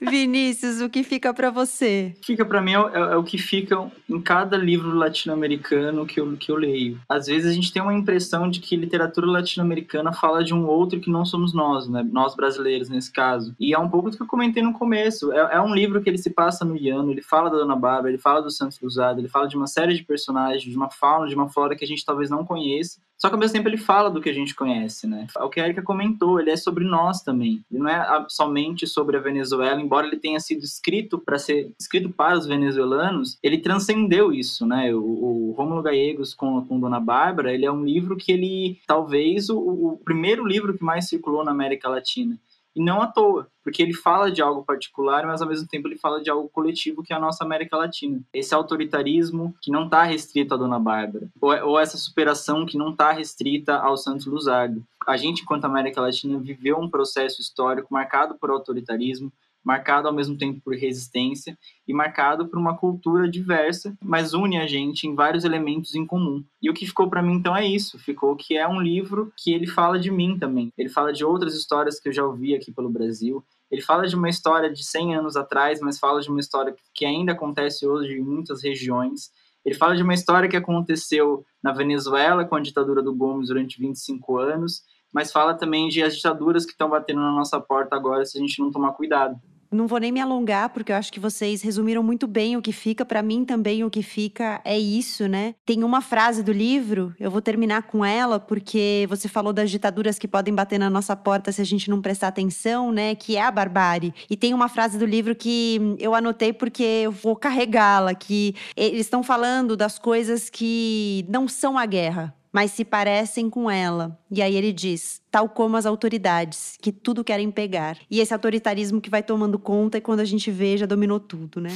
Vinícius, o que fica para você? Fica para mim é, é, é, o que fica em cada livro latino-americano que eu, que eu leio. Às vezes a gente tem uma impressão de que literatura latino-americana fala de um outro que não somos nós, né? Nós brasileiros, nesse caso. E é um pouco do que eu comentei no começo. É, é um livro que ele se passa no Iano, ele fala da Dona Bárbara, ele fala do Santos Cruzado, ele fala de uma série de personagens, de uma fauna, de uma flora que a gente talvez não conheça. Só que ao mesmo tempo ele fala do que a gente conhece né? O que a Erika comentou, ele é sobre nós também. Ele não é somente sobre a Venezuela, embora ele tenha sido escrito para ser escrito para os venezuelanos, ele transcendeu isso, né? O, o Rômulo Gallegos com, com Dona Bárbara, ele é um livro que ele, talvez, o, o primeiro livro que mais circulou na América Latina. E não à toa, porque ele fala de algo particular, mas ao mesmo tempo ele fala de algo coletivo que é a nossa América Latina. Esse autoritarismo que não está restrito à Dona Bárbara, ou, ou essa superação que não está restrita ao Santos Luzardo. A gente, enquanto América Latina, viveu um processo histórico marcado por autoritarismo, marcado ao mesmo tempo por resistência e marcado por uma cultura diversa, mas une a gente em vários elementos em comum. E o que ficou para mim então é isso, ficou que é um livro que ele fala de mim também. Ele fala de outras histórias que eu já ouvi aqui pelo Brasil. Ele fala de uma história de 100 anos atrás, mas fala de uma história que ainda acontece hoje em muitas regiões. Ele fala de uma história que aconteceu na Venezuela com a ditadura do Gomes durante 25 anos, mas fala também de as ditaduras que estão batendo na nossa porta agora se a gente não tomar cuidado não vou nem me alongar, porque eu acho que vocês resumiram muito bem o que fica. Para mim também o que fica é isso, né? Tem uma frase do livro, eu vou terminar com ela, porque você falou das ditaduras que podem bater na nossa porta se a gente não prestar atenção, né? Que é a barbárie. E tem uma frase do livro que eu anotei porque eu vou carregá-la, que eles estão falando das coisas que não são a guerra, mas se parecem com ela. E aí ele diz, tal como as autoridades, que tudo querem pegar. E esse autoritarismo que vai tomando conta e quando a gente vê, já dominou tudo, né?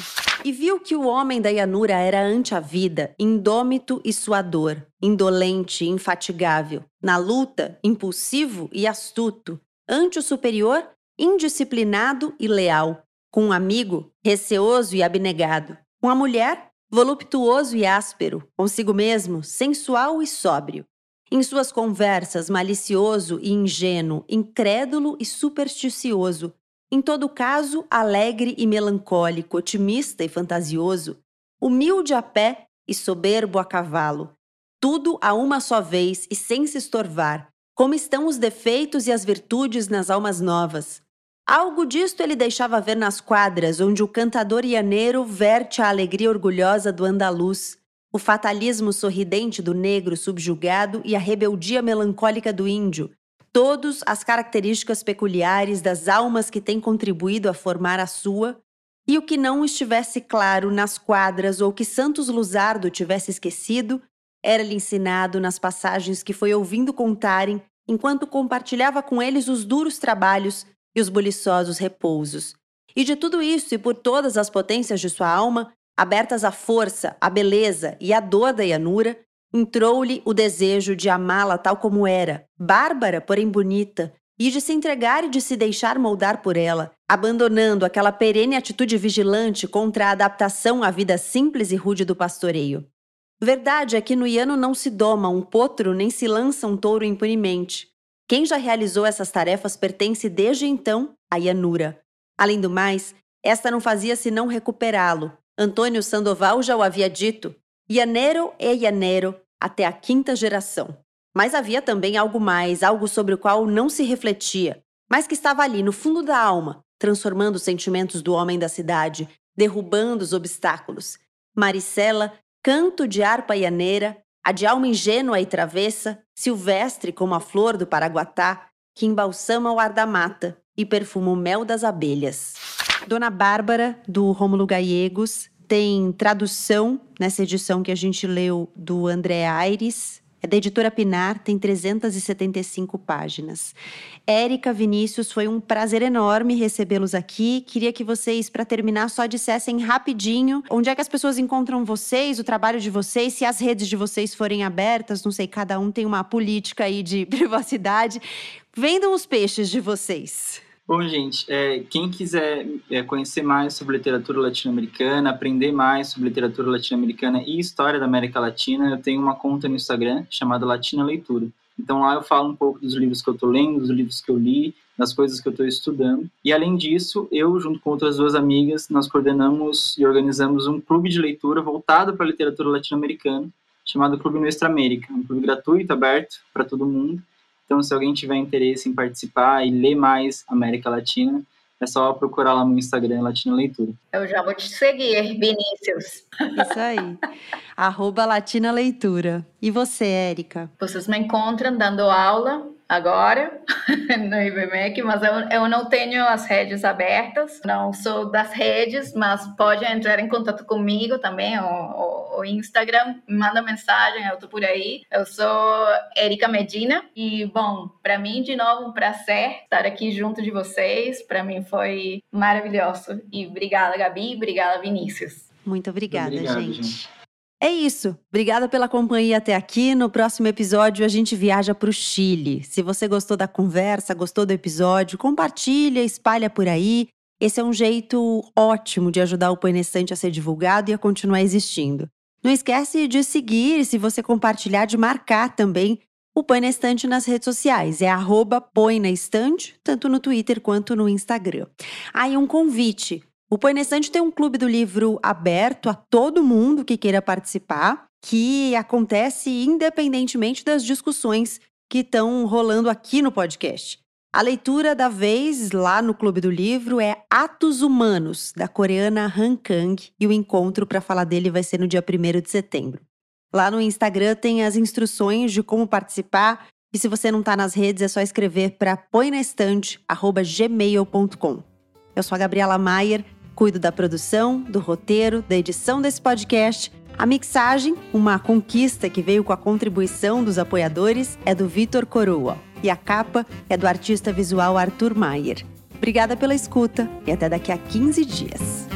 E viu que o homem da Yanura era ante a vida, indômito e suador, indolente e infatigável. Na luta, impulsivo e astuto. Ante o superior, indisciplinado e leal. Com um amigo, receoso e abnegado. Com a mulher, voluptuoso e áspero, consigo mesmo, sensual e sóbrio. Em suas conversas, malicioso e ingênuo, incrédulo e supersticioso. Em todo caso, alegre e melancólico, otimista e fantasioso. Humilde a pé e soberbo a cavalo. Tudo a uma só vez e sem se estorvar. Como estão os defeitos e as virtudes nas almas novas. Algo disto ele deixava ver nas quadras, onde o cantador ianeiro verte a alegria orgulhosa do andaluz, o fatalismo sorridente do negro subjugado e a rebeldia melancólica do índio, todos as características peculiares das almas que têm contribuído a formar a sua, E o que não estivesse claro nas quadras ou que Santos Luzardo tivesse esquecido, era-lhe ensinado nas passagens que foi ouvindo contarem enquanto compartilhava com eles os duros trabalhos e os buliçosos repousos. E de tudo isso e por todas as potências de sua alma, abertas à força, à beleza e à dor da Yanura, entrou-lhe o desejo de amá-la tal como era, bárbara, porém bonita, e de se entregar e de se deixar moldar por ela, abandonando aquela perene atitude vigilante contra a adaptação à vida simples e rude do pastoreio. Verdade é que no Iano não se doma um potro nem se lança um touro impunemente. Quem já realizou essas tarefas pertence desde então à Yanura. Além do mais, esta não fazia senão recuperá-lo. Antônio Sandoval já o havia dito, Yanero e Yanero até a quinta geração. Mas havia também algo mais, algo sobre o qual não se refletia, mas que estava ali no fundo da alma, transformando os sentimentos do homem da cidade, derrubando os obstáculos. Maricela, canto de harpa ianeira, a de alma ingênua e travessa, silvestre como a flor do Paraguatá, que embalsama o ar da mata e perfuma o mel das abelhas. Dona Bárbara, do Rômulo Gallegos, tem tradução nessa edição que a gente leu do André Aires, é da editora Pinar, tem 375 páginas. Érica, Vinícius, foi um prazer enorme recebê-los aqui. Queria que vocês, para terminar, só dissessem rapidinho onde é que as pessoas encontram vocês, o trabalho de vocês, se as redes de vocês forem abertas, não sei, cada um tem uma política aí de privacidade. Vendam os peixes de vocês. Bom, gente, é, quem quiser é, conhecer mais sobre literatura latino-americana, aprender mais sobre literatura latino-americana e história da América Latina, eu tenho uma conta no Instagram chamada Latina Leitura. Então lá eu falo um pouco dos livros que eu estou lendo, dos livros que eu li, das coisas que eu estou estudando. E além disso, eu, junto com outras duas amigas, nós coordenamos e organizamos um clube de leitura voltado para a literatura latino-americana, chamado Clube Nuestra América, um clube gratuito, aberto para todo mundo, então, se alguém tiver interesse em participar e ler mais América Latina, é só procurar lá no Instagram Latina Leitura. Eu já vou te seguir, Vinícius. Isso aí. Arroba Latina Leitura. E você, Érica? Vocês me encontram dando aula agora no IBMEC, mas eu, eu não tenho as redes abertas, não sou das redes, mas pode entrar em contato comigo também, o, o Instagram, me manda mensagem, eu tô por aí. Eu sou Erika Medina e, bom, para mim, de novo, um prazer estar aqui junto de vocês, para mim foi maravilhoso. E obrigada, Gabi, obrigada, Vinícius. Muito obrigada, Obrigado, gente. gente. É isso. Obrigada pela companhia até aqui. No próximo episódio a gente viaja para o Chile. Se você gostou da conversa, gostou do episódio, compartilha, espalha por aí. Esse é um jeito ótimo de ajudar o Põe a ser divulgado e a continuar existindo. Não esquece de seguir, se você compartilhar, de marcar também o Põe na Estante nas redes sociais. É arroba Põe na Estante, tanto no Twitter quanto no Instagram. Aí ah, um convite. O Põe na Estante tem um clube do livro aberto a todo mundo que queira participar, que acontece independentemente das discussões que estão rolando aqui no podcast. A leitura da vez lá no Clube do Livro é Atos Humanos, da coreana Han Kang, e o encontro para falar dele vai ser no dia 1 de setembro. Lá no Instagram tem as instruções de como participar, e se você não está nas redes é só escrever para põenestante@gmail.com. Eu sou a Gabriela Maier Cuido da produção, do roteiro, da edição desse podcast. A mixagem, uma conquista que veio com a contribuição dos apoiadores, é do Vitor Coroa. E a capa é do artista visual Arthur Maier. Obrigada pela escuta e até daqui a 15 dias.